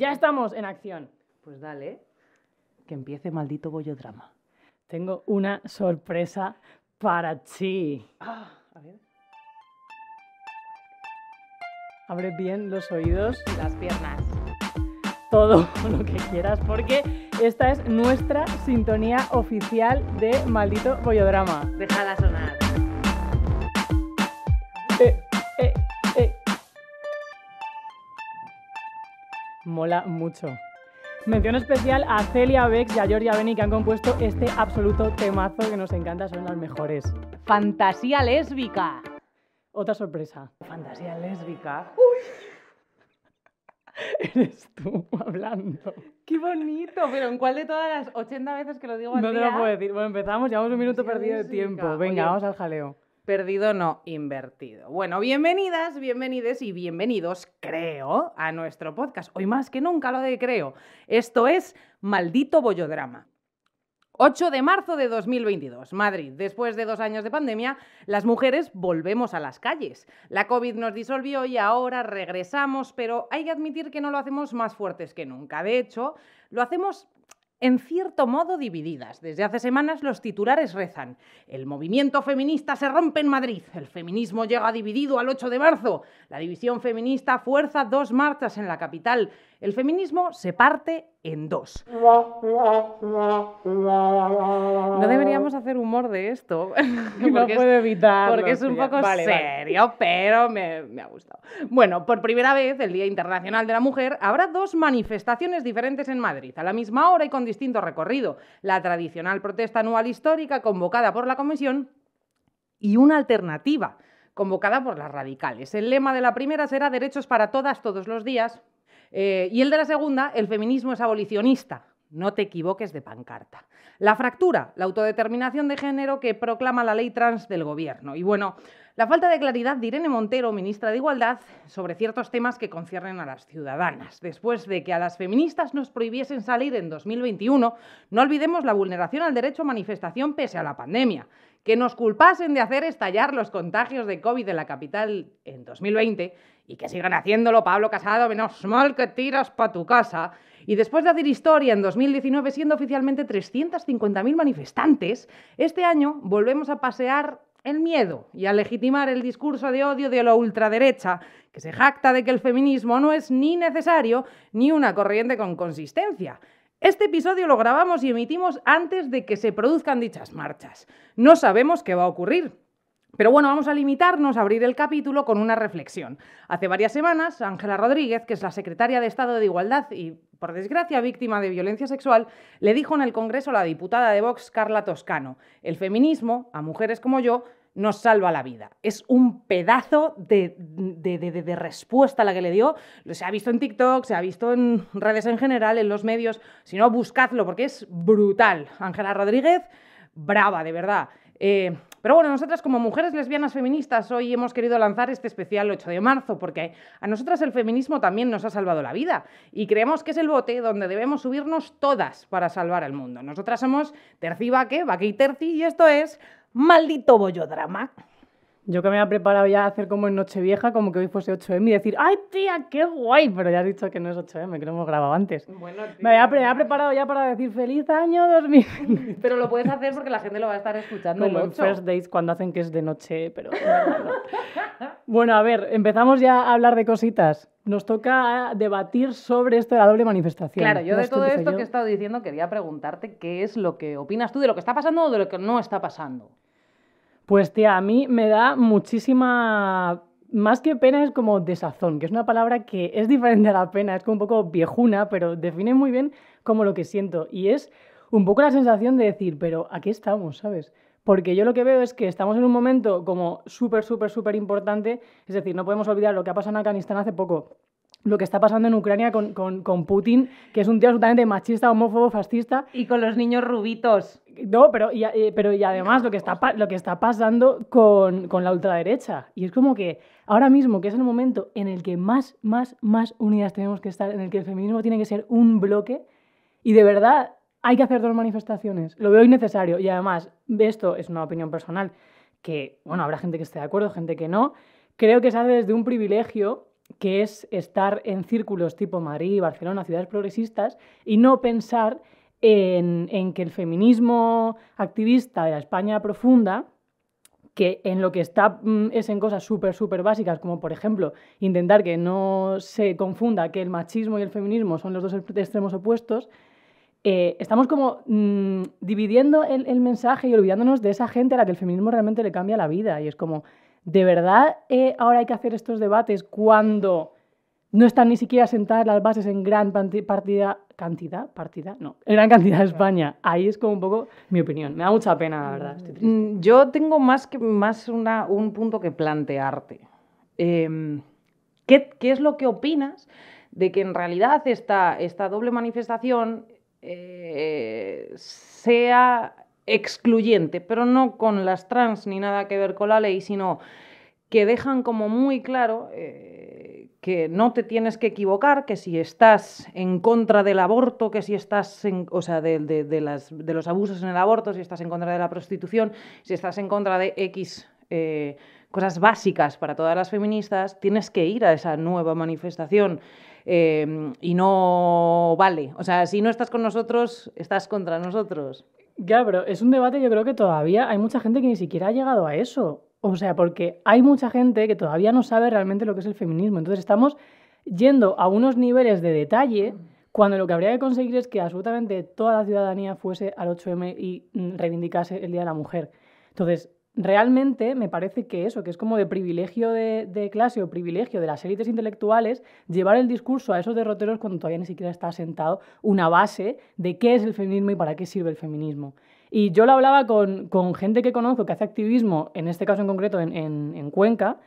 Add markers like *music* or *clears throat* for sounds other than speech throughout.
Ya estamos en acción. Pues dale, que empiece maldito bollodrama. Tengo una sorpresa para ti. Ah, a ver. Abre bien los oídos, Las piernas. todo *laughs* lo que quieras, porque esta es nuestra sintonía oficial de Maldito Bollodrama. Déjala sonar. Mola mucho. Mención especial a Celia Bex y a Georgia Beni que han compuesto este absoluto temazo que nos encanta, son las mejores. Fantasía lésbica. Otra sorpresa. Fantasía lésbica. *laughs* Eres tú hablando. ¡Qué bonito! Pero ¿en cuál de todas las 80 veces que lo digo al No te día? lo puedo decir. Bueno, empezamos, llevamos un minuto Fantasía perdido de lésbica. tiempo. Venga, Oye. vamos al jaleo. Perdido no, invertido. Bueno, bienvenidas, bienvenides y bienvenidos, creo, a nuestro podcast. Hoy más que nunca lo de creo. Esto es Maldito Bollodrama. 8 de marzo de 2022, Madrid. Después de dos años de pandemia, las mujeres volvemos a las calles. La COVID nos disolvió y ahora regresamos, pero hay que admitir que no lo hacemos más fuertes que nunca. De hecho, lo hacemos en cierto modo divididas. Desde hace semanas los titulares rezan. El movimiento feminista se rompe en Madrid. El feminismo llega dividido al 8 de marzo. La división feminista fuerza dos marchas en la capital. El feminismo se parte en dos. No deberíamos hacer humor de esto. *laughs* No puedo evitarlo. porque es un poco Vale, vale. serio, pero me, me ha gustado. Bueno, por primera vez, el Día Internacional de la Mujer, habrá dos manifestaciones diferentes en Madrid, a la misma hora y con distinto recorrido. La tradicional protesta anual histórica convocada por la Comisión y una alternativa convocada por las radicales. El lema de la primera será derechos para todas todos los días eh, y el de la segunda, el feminismo es abolicionista. No te equivoques de pancarta. La fractura, la autodeterminación de género que proclama la ley trans del gobierno. Y bueno, la falta de claridad de Irene Montero, ministra de Igualdad, sobre ciertos temas que conciernen a las ciudadanas. Después de que a las feministas nos prohibiesen salir en 2021, no olvidemos la vulneración al derecho a manifestación pese a la pandemia. Que nos culpasen de hacer estallar los contagios de COVID en la capital en 2020 y que sigan haciéndolo Pablo Casado, menos mal que tiras pa' tu casa. Y después de hacer historia en 2019 siendo oficialmente 350.000 manifestantes, este año volvemos a pasear el miedo y a legitimar el discurso de odio de la ultraderecha, que se jacta de que el feminismo no es ni necesario ni una corriente con consistencia. Este episodio lo grabamos y emitimos antes de que se produzcan dichas marchas. No sabemos qué va a ocurrir, pero bueno, vamos a limitarnos a abrir el capítulo con una reflexión. Hace varias semanas, Ángela Rodríguez, que es la secretaria de Estado de Igualdad y, por desgracia, víctima de violencia sexual, le dijo en el Congreso a la diputada de Vox, Carla Toscano, el feminismo, a mujeres como yo, nos salva la vida. Es un pedazo de, de- de- respuesta la que le dio. Se ha visto en TikTok, se ha visto en redes en general, en los medios. Si no, buscadlo porque es brutal. Ángela Rodríguez, brava, de verdad. Eh, pero bueno, nosotras como mujeres lesbianas feministas hoy hemos querido lanzar este especial 8 de marzo porque a nosotras el feminismo también nos ha salvado la vida y creemos que es el bote donde debemos subirnos todas para salvar el mundo. Nosotras somos Terci Baque, Baque y Terci y esto es Maldito Bollodrama. Yo que me había preparado ya a hacer como en Nochevieja, como que hoy fuese 8M y decir, ¡ay, tía, qué guay! Pero ya has dicho que no es 8M, que lo hemos grabado antes. Bueno, Me había, pre- había preparado ya para decir ¡Feliz año 2000! pero lo puedes hacer porque la gente lo va a estar escuchando Como en 8. First Dates cuando hacen que es de noche, pero... bueno, a ver, empezamos ya a hablar de cositas. Nos toca debatir sobre esto de la doble manifestación. Claro, yo de ¿Quieres que todo esto yo? que he estado diciendo quería preguntarte qué es lo que opinas tú de lo que está pasando o de lo que no está pasando. Pues tía, a mí me da muchísima... Más que pena es como desazón, que es una palabra que es diferente a la pena, es como un poco viejuna, pero define muy bien como lo que siento. Y es un poco la sensación de decir, pero ¿a qué estamos, sabes? Porque yo lo que veo es que estamos en un momento como súper, súper, súper importante, es decir, no podemos olvidar lo que ha pasado en Afganistán hace poco, lo que está pasando en Ucrania con, con, con Putin, que es un tío absolutamente machista, homófobo, fascista, Y con los niños rubitos. no, pero y, eh, pero y además lo que está, lo que está pasando con, con la ultraderecha. Y es como que ahora mismo, que es el momento en el que más, más, más unidas tenemos que estar, en el que el feminismo tiene que ser un bloque, y de verdad hay que hacer dos manifestaciones. Lo veo innecesario. Y además, esto es una opinión personal, que, bueno, habrá gente que esté de acuerdo, gente que no. Creo que se hace desde un privilegio que es estar en círculos tipo Madrid, Barcelona, ciudades progresistas, y no pensar en, que el feminismo activista de la España profunda, que en lo que está mm, es en cosas súper, súper básicas, como por ejemplo intentar que no se confunda que el machismo y el feminismo son los dos extremos opuestos, eh, estamos como mm, dividiendo el, mensaje y olvidándonos de esa gente a la que el feminismo realmente le cambia la vida. Y es como, ¿de verdad eh, ahora hay que hacer estos debates cuando no están ni siquiera sentadas las bases en gran partida, cantidad, partida, no, en gran cantidad de España. Ahí es como un poco mi opinión. Me da mucha pena, la verdad. Mm, yo tengo más, que, más un punto que plantearte. Em, ¿qué, ¿qué, es lo que opinas de que en realidad esta, esta doble manifestación eh, sea excluyente, pero no con las trans ni nada que ver con la ley, sino que dejan como muy claro eh, que no te tienes que equivocar, que si estás en contra del aborto, que si estás en, o sea, de, de, las, de, los abusos en el aborto, si estás en contra de la prostitución, si estás en contra de X eh, cosas básicas para todas las feministas, tienes que ir a esa nueva manifestación. Eh, y no vale. O sea, si no estás con nosotros, estás contra nosotros. Ya, pero es un debate, yo creo que todavía hay mucha gente que ni siquiera ha llegado a eso. O sea, porque hay mucha gente que todavía no sabe realmente lo que es el feminismo. Entonces estamos yendo a unos niveles de detalle cuando lo que habría que conseguir es que absolutamente toda la ciudadanía fuese al 8M y mm, reivindicase el Día de la Mujer. Entonces, realmente me parece que eso, que es como de privilegio de, clase o privilegio de las élites intelectuales, llevar el discurso a esos derroteros cuando todavía ni siquiera está sentado una base de qué es el feminismo y para qué sirve el feminismo. Y yo lo hablaba con, con, gente que conozco que hace activismo, en este caso en concreto en, en, Cuenca,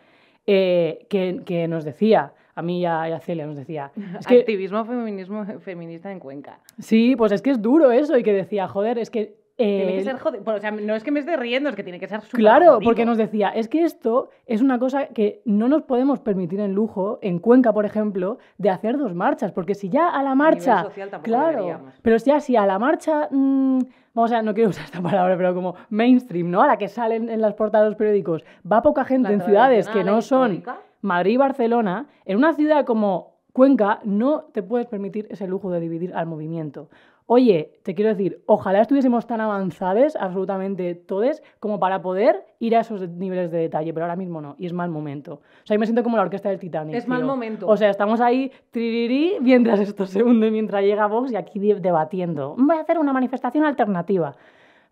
eh, que, que, nos decía, a mí y a, Celia nos decía... *laughs* Es que, activismo feminismo feminista en Cuenca. Sí, pues es que es duro eso y que decía, joder, es que tiene que ser jodido. o sea, no es que me esté riendo, es que tiene que ser súper Claro, porque nos decía, es que esto es una cosa que no nos podemos permitir en lujo, en Cuenca, por ejemplo, de hacer dos marchas, porque si ya a la marcha... claro, pero ya si a la marcha... Mmm, vamos a, no quiero usar esta *laughs* palabra, pero como mainstream, ¿no? A la que salen en las portadas de los periódicos, va poca gente en ciudades que no son Madrid y Barcelona, en una ciudad como Cuenca no te puedes permitir ese lujo de dividir al movimiento. Oye, te quiero decir, ojalá estuviésemos tan avanzados, absolutamente todos, como para poder ir a esos niveles de detalle, pero ahora mismo no, y es mal momento. O sea, yo me siento como la orquesta del Titanic. Es mal momento. O sea, estamos ahí, tririrí, mientras esto se hunde, mientras llega Vox y aquí debatiendo. Voy a hacer una manifestación alternativa.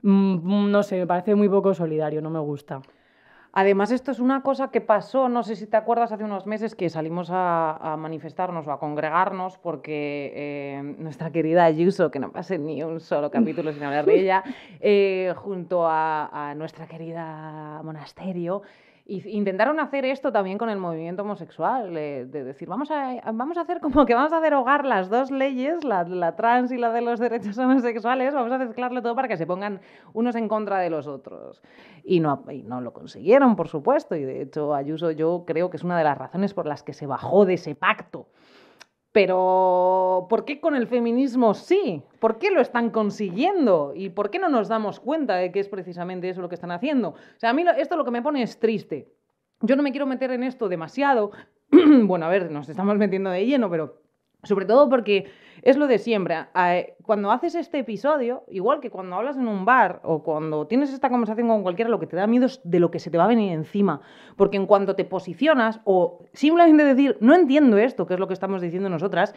Mm, no sé, me parece muy poco solidario, no me gusta. Además, esto es una cosa que pasó, no sé si te acuerdas, hace unos meses que salimos a, manifestarnos o a congregarnos porque eh, nuestra querida Ayuso, que no pase ni un solo capítulo sin hablar de *laughs* ella, eh, junto a, a nuestra querida monasterio, intentaron hacer esto también con el movimiento homosexual, de decir, vamos a, vamos a hacer como que vamos a derogar las dos leyes, la, la, trans y la de los derechos homosexuales, vamos a mezclarlo todo para que se pongan unos en contra de los otros. Y no, y no lo consiguieron, por supuesto, y de hecho Ayuso yo creo que es una de las razones por las que se bajó de ese pacto. Pero, ¿por qué con el feminismo sí? ¿Por qué lo están consiguiendo? ¿Y por qué no nos damos cuenta de que es precisamente eso lo que están haciendo? O sea, a mí esto lo que me pone es triste. Yo no me quiero meter en esto demasiado. *clears throat* bueno, a ver, nos estamos metiendo de lleno, pero sobre todo porque es lo de siempre. Cuando haces este episodio, igual que cuando hablas en un bar o cuando tienes esta conversación con cualquiera, lo que te da miedo es de lo que se te va a venir encima. Porque en cuanto te posicionas o simplemente decir, no entiendo esto, que es lo que estamos diciendo nosotras,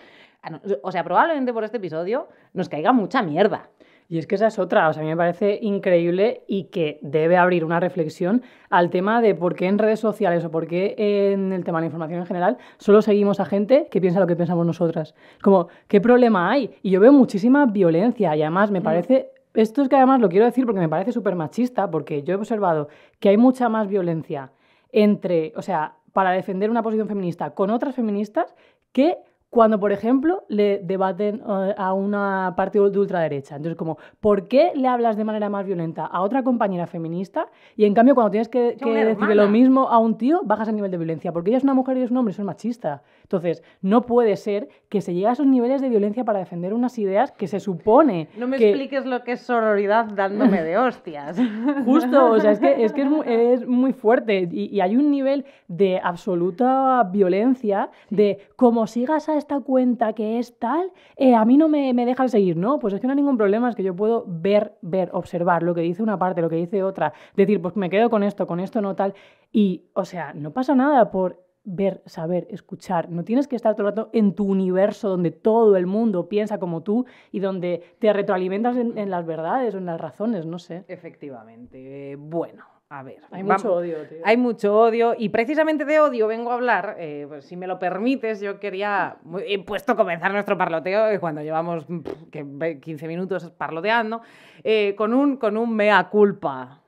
o sea, probablemente por este episodio nos caiga mucha mierda. Y es que esa es otra, o sea, a mí me parece increíble y que debe abrir una reflexión al tema de por qué en redes sociales o por qué en el tema de la información en general solo seguimos a gente que piensa lo que pensamos nosotras. Como, ¿qué problema hay? Y yo veo muchísima violencia y además me mm. parece esto es que además lo quiero decir porque me parece súper machista, porque yo he observado que hay mucha más violencia entre, o sea, para defender una posición feminista con otras feministas que cuando, por ejemplo, le debaten eh, a una partido de ultraderecha. Entonces, como, ¿por qué le hablas de manera más violenta a otra compañera feminista y en cambio cuando tienes que, que decirle lo mismo a un tío, bajas el nivel de violencia? Porque ella es una mujer y es un hombre, eso es machista. Entonces, no puede ser que se llegue a esos niveles de violencia para defender unas ideas que se supone. No me que... expliques lo que es sororidad dándome de hostias. *laughs* Justo, o sea, es que es, que es, muy, *laughs* es muy fuerte y, y, hay un nivel de absoluta violencia de como sigas a esta cuenta que es tal, eh, a mí no me, me dejan seguir, ¿no? Pues es que no hay ningún problema, es que yo puedo ver, ver, observar lo que dice una parte, lo que dice otra, decir, pues me quedo con esto, con esto no tal. Y, o sea, no pasa nada por ver, saber, escuchar. No tienes que estar todo el rato en tu universo donde todo el mundo piensa como tú y donde te retroalimentas en, en las verdades o en las razones, no sé. Efectivamente. Bueno, a ver. Hay mucho odio, tío. Hay mucho odio y precisamente de odio vengo a hablar, eh, pues, si me lo permites, yo quería, he puesto a comenzar nuestro parloteo eh, cuando llevamos pff, que 15 minutos parloteando, eh, con, un, con un mea culpa.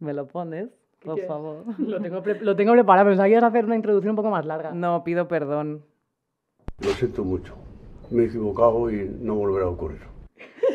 ¿Me lo pones? Por ¿Qué? favor. *laughs* Lo tengo, lo tengo preparado, pensaba que ibas a hacer una introducción un poco más larga. No, pido perdón. Lo siento mucho. Me he equivocado y no volverá a ocurrir. *laughs*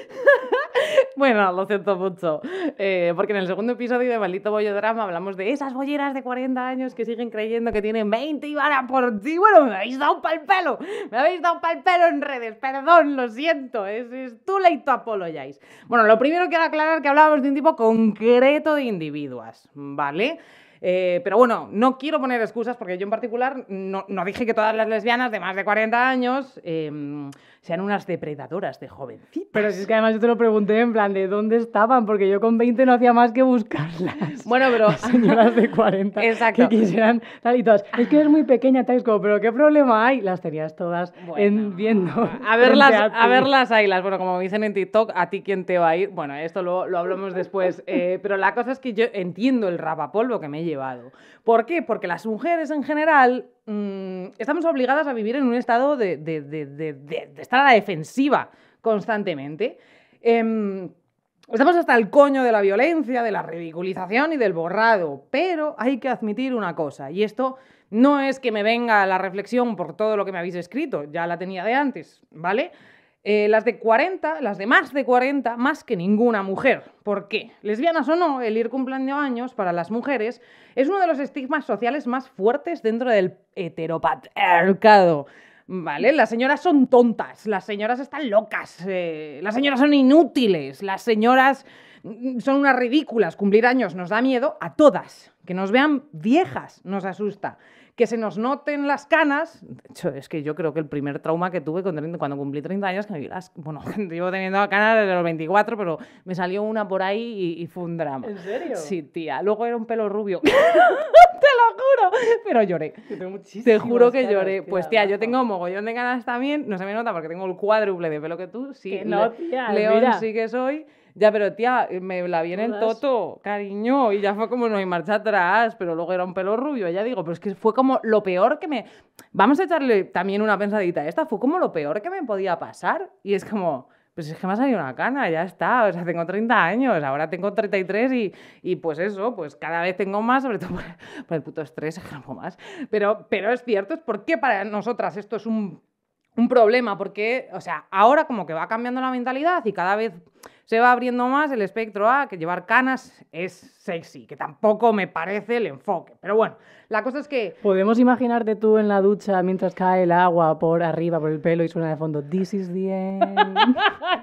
Bueno, lo siento mucho. Eh, porque en el segundo episodio de Maldito Bollodrama hablamos de esas bolleras de 40 años que siguen creyendo que tienen 20 y van a por ti. Bueno, me habéis dado pal pelo. Me habéis dado pal pelo en redes. Perdón, lo siento. Es, es too late to apologize. Bueno, lo primero quiero aclarar que hablábamos de un tipo concreto de individuos, ¿vale? Eh, pero bueno, no quiero poner excusas porque yo en particular no, no dije que todas las lesbianas de más de 40 años eh, sean unas depredadoras de jovencitas. Pero si es que además yo te lo pregunté en plan de dónde estaban, porque yo con 20 no hacía más que buscarlas. Bueno, pero... Señoras de 40 Exacto. que quisieran tal y todas. Es que eres muy pequeña, tal, pero ¿qué problema hay? Las tenías todas en, viendo. A verlas, a ti. verlas las Bueno, como me dicen en TikTok, ¿a ti quién te va a ir? Bueno, esto lo, lo hablamos después. *laughs* Eh, pero la cosa es que yo entiendo el rapapolvo que me he llevado. ¿Por qué? Porque las mujeres en general mmm, estamos obligadas a vivir en un estado de, de estar a la defensiva constantemente. Em, Estamos hasta el coño de la violencia, de la ridiculización y del borrado, pero hay que admitir una cosa, y esto no es que me venga la reflexión por todo lo que me habéis escrito, ya la tenía de antes, ¿vale? Eh, las de 40, las de más de 40, más que ninguna mujer. ¿Por qué? Lesbianas o no, el ir cumpliendo años para las mujeres es uno de los estigmas sociales más fuertes dentro del heteropatriarcado. Vale, las señoras son tontas, las señoras están locas, eh, las señoras son inútiles, las señoras mm, son unas ridículas. Cumplir años nos da miedo a todas. Que nos vean viejas nos asusta. Que se nos noten las canas. De hecho, es que yo creo que el primer trauma que tuve con 30 cuando cumplí 30 años, que me vi las. Bueno, *laughs* llevo teniendo canas desde los 24, pero me salió una por ahí y, y fue un drama. ¿En serio? Sí, tía. Luego era un pelo rubio. *laughs* Te lo juro. Pero lloré. Tengo Te juro que canas, lloré. tía, Pues tía, yo tengo mogollón de ganas también. No se me nota porque tengo el cuádruple de pelo que tú. Sí, Que no, Le- tía, León mira. sí que soy. Ya, pero tía, me la vi en el toto, cariño, y ya fue como no hay marcha atrás, pero luego era un pelo rubio, ya digo, pero es que fue como lo peor que me... Vamos a echarle también una pensadita a esta, fue como lo peor que me podía pasar, y es como... Pues es que me ha salido una cana, ya está. O sea, tengo 30 años, ahora tengo 33 y, y pues eso, pues cada vez tengo más, sobre todo *laughs* por, por el puto estrés, es que no puedo más. Pero, pero es cierto, es porque para nosotras esto es un, un problema, porque, o sea, ahora como que va cambiando la mentalidad y cada vez se va abriendo más el espectro a que llevar canas es sexy, que tampoco me parece el enfoque. Pero bueno, la cosa es que ¿Podemos imaginarte tú en la ducha mientras cae el agua por arriba, por el pelo y suena de fondo This is the end,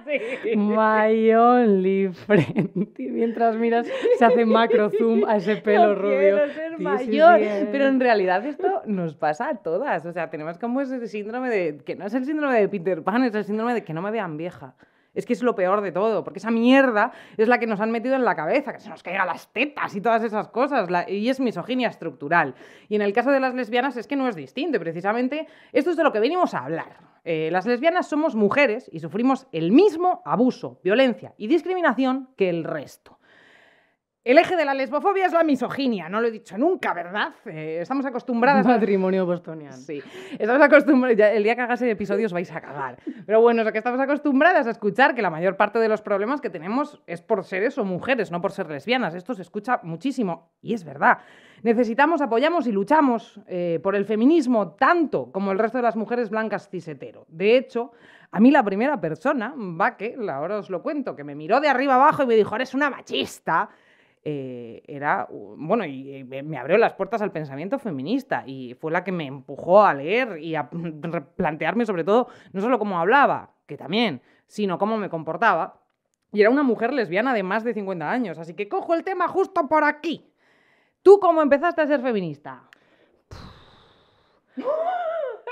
*laughs* my only friend? Y mientras miras, se hace macro zoom a ese pelo no rubio. quiero ser mayor. Pero en realidad esto nos pasa a todas. O sea, tenemos como ese síndrome de. que no es el síndrome de Peter Pan, es el síndrome de que no me vean vieja. Es que es lo peor de todo, porque esa mierda es la que nos han metido en la cabeza, que se nos caigan las tetas y todas esas cosas, y es misoginia estructural. Y en el caso de las lesbianas es que no es distinto, y precisamente esto es de lo que venimos a hablar. Eh, las lesbianas somos mujeres y sufrimos el mismo abuso, violencia y discriminación que el resto. El eje de la lesbofobia es la misoginia, no lo he dicho nunca, ¿verdad? Eh, estamos acostumbradas. Matrimonio bostoniano. Sí, estamos acostumbradas, el día que hagas el episodio os vais a cagar. Pero bueno, es que estamos acostumbradas a escuchar que la mayor parte de los problemas que tenemos es por seres o mujeres, no por ser lesbianas. Esto se escucha muchísimo y es verdad. Necesitamos, apoyamos y luchamos eh, por el feminismo tanto como el resto de las mujeres blancas cisetero. De hecho, a mí la primera persona, va que, ahora os lo cuento, que me miró de arriba abajo y me dijo, eres una machista, eh, era, bueno, y, me abrió las puertas al pensamiento feminista y fue la que me empujó a leer y a *laughs* plantearme sobre todo, no solo cómo hablaba, que también, sino cómo me comportaba. Y era una mujer lesbiana de más de 50 años, así que cojo el tema justo por aquí. ¿Tú cómo empezaste a ser feminista?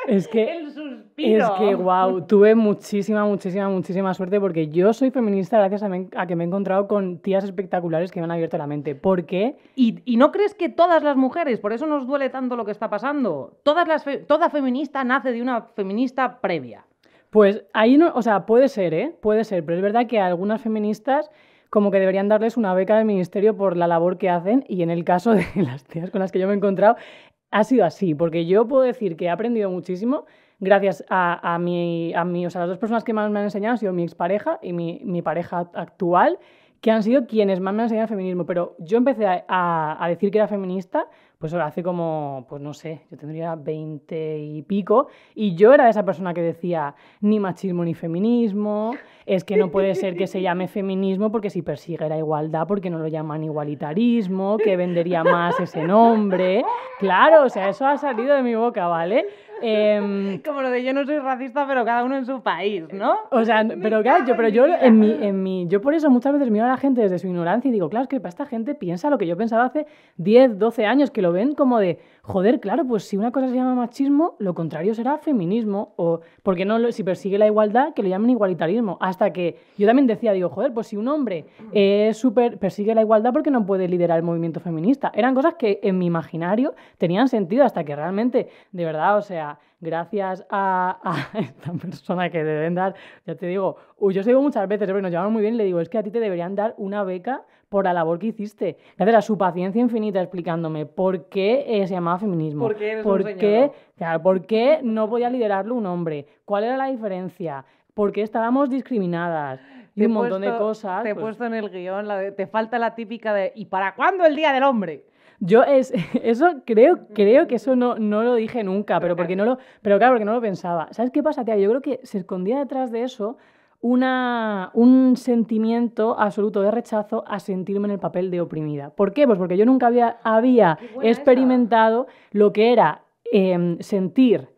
Es que, el suspiro. Es que, wow, tuve muchísima, muchísima, muchísima suerte porque yo soy feminista gracias a, que me he encontrado con tías espectaculares que me han abierto la mente. ¿Por qué? ¿Y, y no crees que todas las mujeres, por eso nos duele tanto lo que está pasando? Todas las toda feminista nace de una feminista previa. Pues ahí no, o sea, puede ser, ¿eh? Puede ser, pero es verdad que algunas feministas como que deberían darles una beca del ministerio por la labor que hacen y en el caso de *laughs* las tías con las que yo me he encontrado ha sido así, porque yo puedo decir que he aprendido muchísimo gracias a, a, mi, a, o sea, las dos personas que más me han enseñado han sido mi expareja y mi, mi pareja actual, que han sido quienes más me han enseñado feminismo. Pero yo empecé a, a decir que era feminista pues hace como, pues no sé, yo tendría 20 y pico, y yo era esa persona que decía ni machismo ni feminismo, es que no puede ser que se llame feminismo porque si persigue la igualdad, porque no lo llaman igualitarismo, que vendería más ese nombre. Claro, o sea, eso ha salido de mi boca, ¿vale? Em, *laughs* Como lo de yo no soy racista, pero cada uno en su país, ¿no? O sea, pero claro, yo, pero yo en mi, en mi, yo por eso muchas veces miro a la gente desde su ignorancia y digo, claro, es que para esta gente piensa lo que yo pensaba hace 10, 12 años, que lo ven como de, joder, claro, pues si una cosa se llama machismo, lo contrario será feminismo, o porque no, si persigue la igualdad, que lo llamen igualitarismo. Hasta que yo también decía, digo, joder, pues si un hombre es super, persigue la igualdad, porque no puede liderar el movimiento feminista? Eran cosas que en mi imaginario tenían sentido hasta que realmente, de verdad, o sea, gracias a, *laughs* esta persona que deben dar, ya te digo, yo se digo muchas veces, pero nos muy bien y le digo, es que a ti te deberían dar una beca por la labor que hiciste. Gracias a su paciencia infinita explicándome por qué eh, se llamaba feminismo. ¿Por qué por qué, claro, por qué no podía liderarlo un hombre. ¿Cuál era la diferencia? ¿Por qué estábamos discriminadas? Y un montón de cosas. Te he pues puesto en el guion, te falta la típica de ¿y para cuándo el Día del Hombre? Yo es, *laughs* eso creo, creo que eso no, no lo dije nunca, pero porque no lo, pero claro, porque no lo pensaba. ¿Sabes qué pasa, tía? Yo creo que se escondía detrás de eso una, un sentimiento absoluto de rechazo a sentirme en el papel de oprimida. ¿Por qué? Pues porque yo nunca había, había experimentado lo que era em, sentir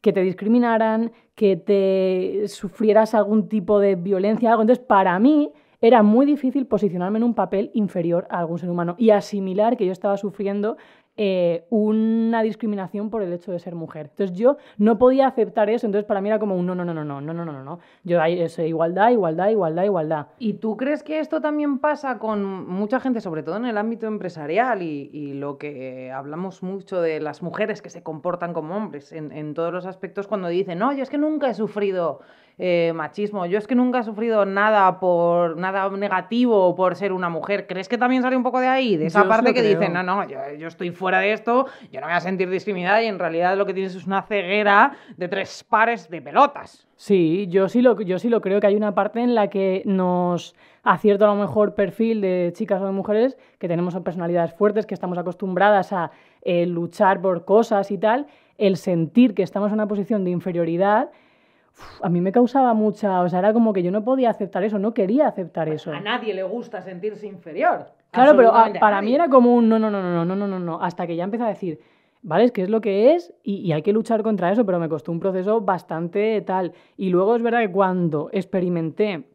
que te discriminaran, que te sufrieras algún tipo de violencia, algo. Entonces, para mí era muy difícil posicionarme en un papel inferior a algún ser humano y asimilar que yo estaba sufriendo eh, una discriminación por el hecho de ser mujer. Entonces yo no podía aceptar eso, entonces para mí era como un no, no, no, no, no, no, no, no, no. Yo eso, igualdad, igualdad, igualdad, igualdad. ¿Y tú crees que esto también pasa con mucha gente, sobre todo en el ámbito empresarial y, lo que hablamos mucho de las mujeres que se comportan como hombres en, en todos los aspectos cuando dicen, no, yo es que nunca he sufrido eh, machismo. Yo es que nunca he sufrido nada por nada negativo por ser una mujer. ¿Crees que también sale un poco de ahí? De esa parte que dicen, no, no, yo, estoy fuera de esto, yo no voy a sentir discriminada y en realidad lo que tienes es una ceguera de tres pares de pelotas. Sí, yo sí lo, yo sí lo creo que hay una parte en la que nos acierto a lo mejor perfil de chicas o de mujeres que tenemos personalidades fuertes, que estamos acostumbradas a eh, luchar por cosas y tal, el sentir que estamos en una posición de inferioridad a mí me causaba mucha, o sea, era como que yo no podía aceptar eso, no quería aceptar eso. A nadie le gusta sentirse inferior. Claro, pero para mí era como un no, no, no, no, no, no, no, no, hasta que ya empecé a decir, ¿vale? Es que es lo que es y, y, hay que luchar contra eso, pero me costó un proceso bastante tal. Y luego es verdad que cuando experimenté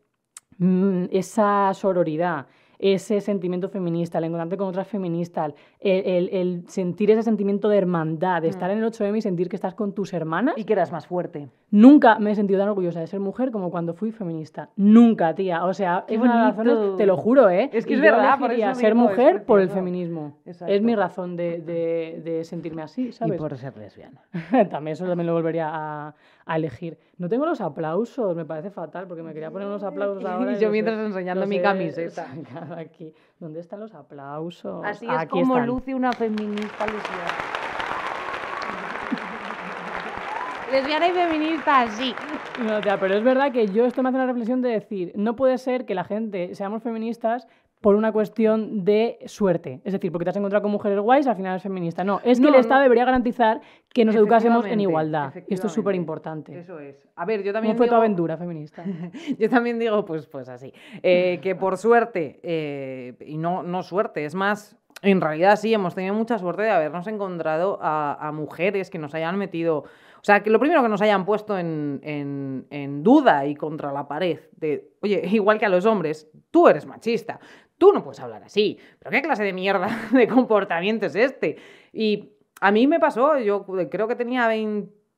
mmm, esa sororidad, ese sentimiento feminista, el encontrarte con otras feministas, el, sentir ese sentimiento de hermandad, de mm. estar en el 8M y sentir que estás con tus hermanas. Y que eras más fuerte. Nunca me he sentido tan orgullosa de ser mujer como cuando fui feminista. Nunca, tía. O sea, es una de las razones, te lo juro, ¿eh? Es que es verdad, por eso ser mujer por el feminismo. Es mi razón de, de, sentirme así, ¿sabes? Y por ser lesbiana. *laughs* también eso también lo volvería a, a elegir. No tengo los aplausos, me parece fatal porque me quería poner unos aplausos *laughs* ahora. y Yo mientras enseñando mi camiseta. *laughs* Aquí. ¿Dónde están los aplausos? Así es Aquí como están. luce una feminista lesbiana. lesbiana y feminista, sí. No, tía, pero es verdad que yo esto me hace una reflexión de decir, no puede ser que la gente seamos feministas por una cuestión de suerte. Es decir, porque te has encontrado con mujeres guays, al final es feminista. No, es que No, el no. Estado debería garantizar que nos educásemos en igualdad. Y esto es súper importante. Eso es. A ver, yo también ¿Cómo fue tu digo- aventura feminista? *laughs* Yo también digo, pues, pues así, eh, que por suerte, eh, y no, no suerte, es más, en realidad sí, hemos tenido mucha suerte de habernos encontrado a, a mujeres que nos hayan metido, o sea, que lo primero que nos hayan puesto en, en- en duda y contra la pared, de, oye, igual que a los hombres, tú eres machista, tú no puedes hablar así, pero ¿qué clase de mierda *laughs* de comportamiento es este? Y a mí me pasó, yo creo que tenía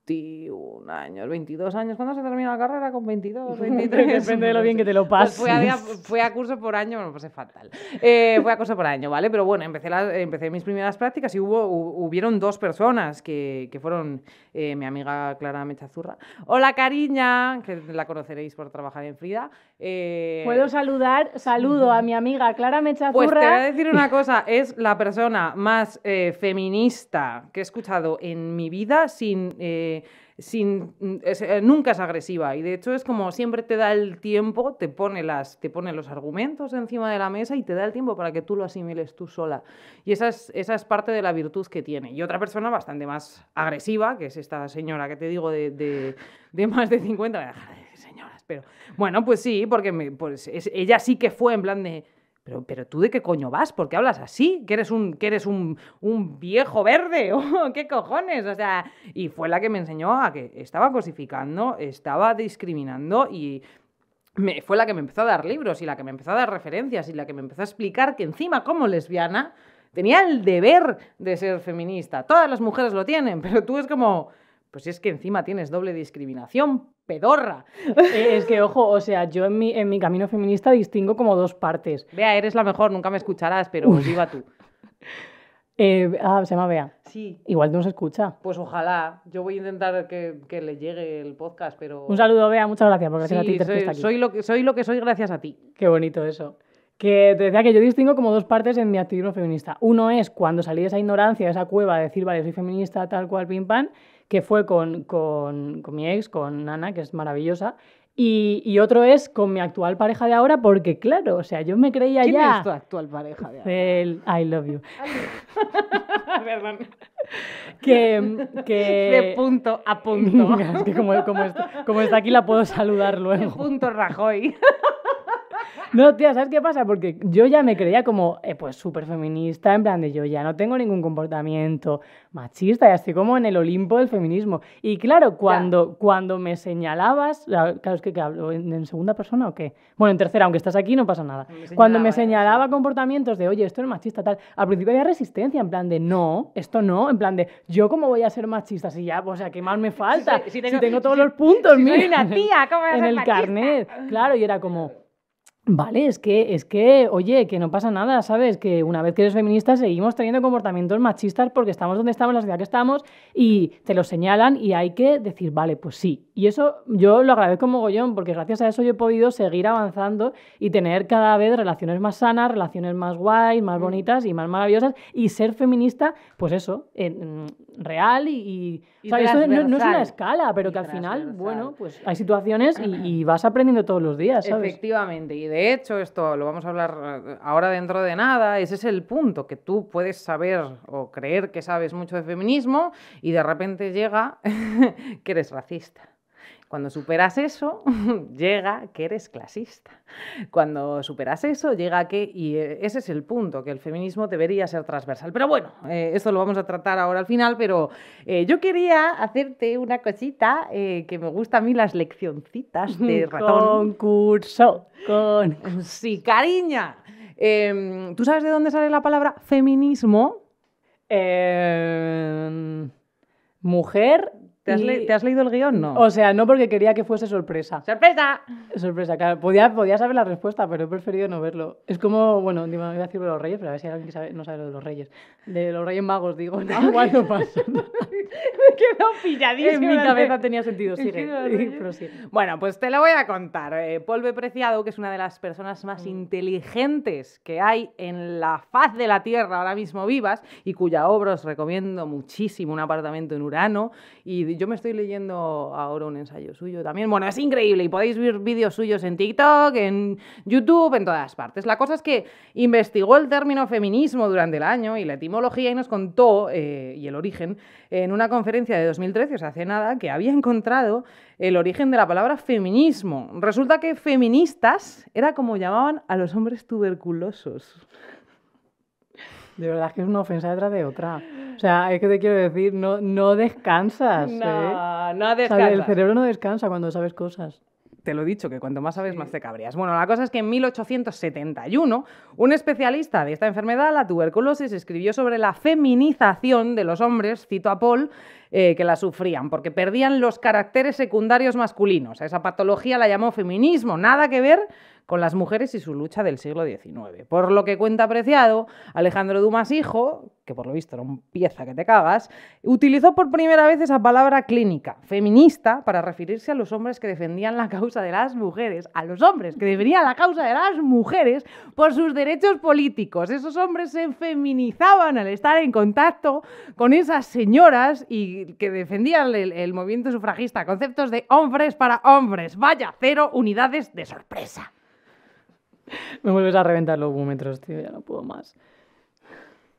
21 años, 22 años. ¿Cuándo se termina la carrera? ¿Con 22, 23? *laughs* Depende de lo bien que te lo Pues pases. fue, a, fue a curso por año, me lo pasé fatal. Eh, fue a curso por año, ¿vale? Pero bueno, empecé, la- empecé mis primeras prácticas y hubo, hu- hubieron dos personas que, que fueron eh, mi amiga Clara Mechazurra. Hola, cariña, que la conoceréis por trabajar en Frida. Eh, Puedo saludar, saludo a mi amiga Clara Mechazurra. pues te voy a decir una *laughs* cosa, es la persona más eh, feminista que he escuchado en mi vida sin... eh, sin mm, eh, nunca es agresiva y de hecho es como siempre te da el tiempo, te pone, las, te pone los argumentos encima de la mesa y te da el tiempo para que tú lo asimiles tú sola. Y esa es, esa es parte de la virtud que tiene. Y otra persona bastante más agresiva, que es esta señora que te digo de, de, de más de 50, me deja de decir señoras, pero bueno, pues sí, porque pues es- ella sí que fue en plan de... Pero, pero tú de qué coño vas, ¿por qué hablas así? ¿Que eres un, que eres un, un viejo verde? *laughs* ¿O ¿Qué cojones? O sea, y fue la que me enseñó a que estaba cosificando, estaba discriminando y me- fue la que me empezó a dar libros y la que me empezó a dar referencias y la que me empezó a explicar que encima como lesbiana tenía el deber de ser feminista. Todas las mujeres lo tienen, *laughs* pero tú es como, pues es que encima tienes doble discriminación, pedorra. Eh, es que, ojo, o sea, yo en mi, en mi camino feminista distingo como dos partes. Vea, eres la mejor, nunca me escucharás, pero viva tú. *laughs* Eh, ah, se llama Bea. Sí, Igual no se escucha. Pues ojalá. Yo voy a intentar que, que le llegue el podcast, pero. Un saludo, Bea, muchas gracias por gracias a Sí, ti. Ter, que soy, está aquí. soy lo que, soy lo que soy gracias a ti. Qué bonito eso. Que te decía que yo distingo como dos partes en mi activismo feminista. Uno es cuando salí de esa ignorancia, de esa cueva, de decir, vale, soy feminista, tal cual, pim pam, que fue con, con, con mi ex, con Ana, que es maravillosa. Y, y otro es con mi actual pareja de ahora, porque claro, o sea, yo me creía ¿Quién ya. es tu actual pareja de ahora? El I love you. *laughs* Perdón. Que. que... De punto a punto. *laughs* es que como, como está, como está aquí la puedo saludar De luego. punto Rajoy. *laughs* No, tía, ¿sabes qué pasa? Porque yo ya me creía como, eh, pues, súper feminista, en plan de yo ya no tengo ningún comportamiento machista, ya estoy como en el Olimpo del feminismo. Y claro, cuando, cuando me señalabas, la- claro, es que ¿qué hablo? ¿En, segunda persona o qué? Bueno, en tercera, aunque estás aquí, no pasa nada. Me Cuando me señalaba, comportamientos de, oye, esto es machista, tal, al principio había resistencia, en plan de, no, esto no, en plan de, yo cómo voy a ser machista si ya, o sea, ¿qué más me falta? si Si, tengo- tengo, *laughs* todos los puntos, mira, una tía, ¿cómo voy a en ser el machista? carnet. Claro, y era como, Vale, es que, es que, oye, que no pasa nada, ¿sabes? Que una vez que eres feminista seguimos teniendo comportamientos machistas porque estamos donde estamos, la sociedad que estamos, y te lo señalan y hay que decir, vale, pues sí. Y eso yo lo agradezco mogollón porque gracias a eso yo he podido seguir avanzando y tener cada vez relaciones más sanas, relaciones más guays, más bonitas y más maravillosas y ser feminista, pues eso, en- en real y... y- Y o sea, esto no, no es una escala, pero que al final, bueno, pues hay situaciones y, y *clears throat* vas aprendiendo todos los días, ¿sabes? Efectivamente, y de hecho esto lo vamos a hablar eh, ahora dentro de nada, ese es el punto, que tú puedes saber o creer que sabes mucho de feminismo y de repente llega *laughs* que eres racista. Cuando superas eso, *laughs* llega que eres clasista. Cuando superas eso, llega que, y eh, ese es el punto, que el feminismo debería ser transversal. Pero bueno, eh, esto lo vamos a tratar ahora al final, pero eh, yo quería hacerte una cosita eh, que me gusta a mí, las leccioncitas *laughs* de ratón. Concurso. Con... Sí, cariña. Em, ¿Tú sabes de dónde sale la palabra feminismo? Eh, mujer ¿Te has, Y- te has leído el guion? No. O sea, no porque quería que fuese sorpresa. ¡Sorpresa! Sorpresa, claro. Podía, podía saber la respuesta, pero he preferido no verlo. Es como, bueno, iba a decir de los reyes, pero a ver si hay alguien que sabe- no sabe lo de los reyes. De los reyes magos, digo. *laughs* Igual no pasa. *laughs* Me quedo pilladísima. en mi cabeza tenía sentido. Sigue. reyes. Prosigue. Bueno, pues te lo voy a contar. Eh, Polve Preciado, que es una de las personas más inteligentes que hay en la faz de la Tierra ahora mismo vivas y cuya obra os recomiendo muchísimo, un apartamento en Urano. Y yo me estoy leyendo ahora un ensayo suyo también. Bueno, es increíble y podéis ver vídeos suyos en TikTok, en YouTube, en todas partes. La cosa es que investigó el término feminismo durante el año y la etimología y nos contó, eh, y el origen, en una conferencia de 2013, o sea, hace nada, que había encontrado el origen de la palabra feminismo. Resulta que feministas era como llamaban a los hombres tuberculosos. De verdad que es una ofensa detrás de otra. O sea, es que te quiero decir, no, no descansas. ¿eh? No, no O sea, el descansas. cerebro no descansa cuando sabes cosas. Te lo he dicho, que cuanto más sabes, más te cabrías. Bueno, la cosa es que en 1871, un especialista de esta enfermedad, la tuberculosis, escribió sobre la feminización de los hombres, cito a Paul, eh, que la sufrían, porque perdían los caracteres secundarios masculinos. Esa patología la llamó feminismo, nada que ver con las mujeres y su lucha del siglo XIX. Por lo que cuenta apreciado, Alejandro Dumas hijo, que por lo visto era un pieza que te cagas, utilizó por primera vez esa palabra clínica, feminista, para referirse a los hombres que defendían la causa de las mujeres, a los hombres que defendían la causa de las mujeres por sus derechos políticos. Esos hombres se feminizaban al estar en contacto con esas señoras y que defendían el, el movimiento sufragista, conceptos de hombres para hombres. Vaya, cero unidades de sorpresa. Me vuelves a reventar los búmetros, tío, ya no puedo más.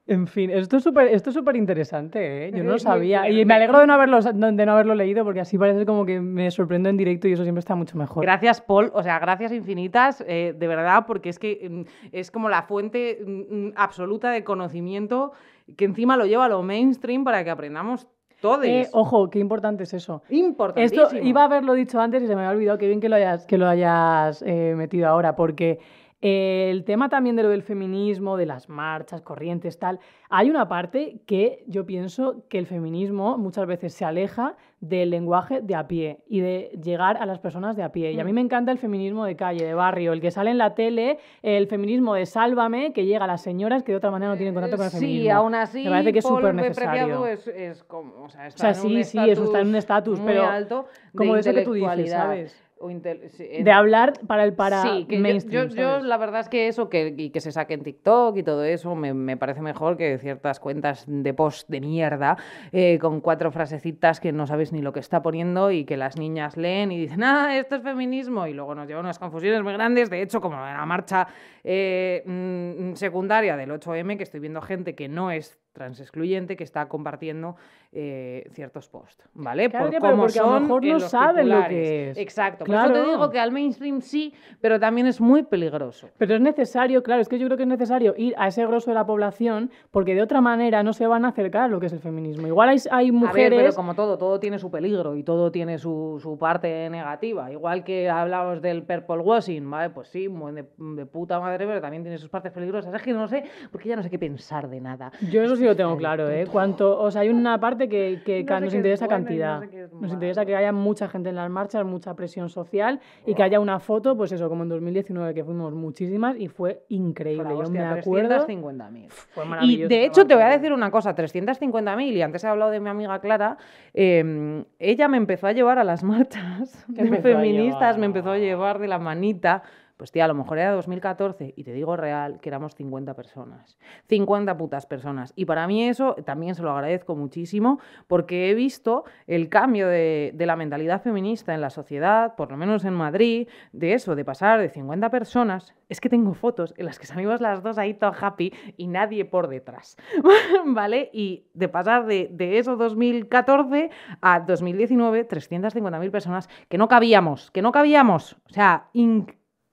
En fin, esto es súper esto es súper interesante, ¿eh? Yo no lo Es muy sabía. Y fuerte. me alegro de no, haberlo, de no haberlo leído porque así parece como que me sorprendo en directo y eso siempre está mucho mejor. Gracias, Paul. O sea, gracias infinitas, eh, de verdad, porque es que mm, es como la fuente mm, mm, absoluta de conocimiento que encima lo lleva a lo mainstream para que aprendamos todos. Eh, ojo, qué importante es eso. Importantísimo. Esto iba a haberlo dicho antes y se me había olvidado. Qué bien que lo hayas, que lo hayas eh, metido ahora, porque el tema también de lo del feminismo, de las marchas, corrientes, tal, hay una parte que yo pienso que el feminismo muchas veces se aleja del lenguaje de a pie y de llegar a las personas de a pie. Y a mí Mm. me encanta el feminismo de calle, de barrio, el que sale en la tele, el feminismo de sálvame, que llega a las señoras que de otra manera no tienen contacto con el feminismo. Sí, aún así, Me parece que es súper necesario. Es, es como, o sea, está sea, en un sí, sí, eso está en un estatus, pero alto de como eso que tú dices. ¿sabes? O De hablar para el para sí, que yo- mainstream, yo, yo ¿sabes? la verdad es que eso, que, y que se saque en TikTok y todo eso, me, me parece mejor que ciertas cuentas de post de mierda eh, con cuatro frasecitas que no sabes ni lo que está poniendo y que las niñas leen y dicen, ah, esto es feminismo, y luego nos lleva unas confusiones muy grandes. De hecho, como en la marcha eh, mm, secundaria del 8M, que estoy viendo gente que no es trans excluyente que está compartiendo eh, ciertos posts, ¿vale? Claro, Por cómo a lo mejor no saben lo que es. Exacto. Por eso te Claro. digo que al mainstream sí, pero también es muy peligroso. Pero es necesario, claro, es que yo creo que es necesario ir a ese grosso de la población porque de otra manera no se van a acercar a lo que es el feminismo. Igual hay, hay A ver, mujeres... pero como todo, todo tiene su peligro y todo tiene su, su parte negativa. Igual que hablamos del purple washing, ¿vale? Pues sí, de, de puta madre, pero también tiene sus partes peligrosas. Es que no sé, porque ya no sé qué pensar de nada. Yo eso sí lo tengo claro, ¿eh? Cuanto, o sea, hay una parte que, que No ca- sé nos interesa bueno y no cantidad. sé nos interesa que haya mucha gente en las marchas, mucha presión social y que haya una foto, pues eso, como en 2019 que fuimos muchísimas y fue increíble. Yo me acuerdo... 350.000. Fue Y de hecho te voy a decir una cosa, 350.000, y antes he hablado de mi amiga Clara, eh, ella me empezó a llevar a las marchas de feministas, me empezó a llevar de la manita. Pues tía, a lo mejor era 2014 y te digo real que éramos 50 personas. 50 putas personas. Y para mí eso también se lo agradezco muchísimo porque he visto el cambio de, de la mentalidad feminista en la sociedad, por lo menos en Madrid, de eso, de pasar de 50 personas. Es que tengo fotos en las que salimos las dos ahí todo happy y nadie por detrás. *laughs* ¿Vale? Y de pasar de, de eso 2014 a 2019, 350.000 personas que no cabíamos, que no cabíamos. O sea,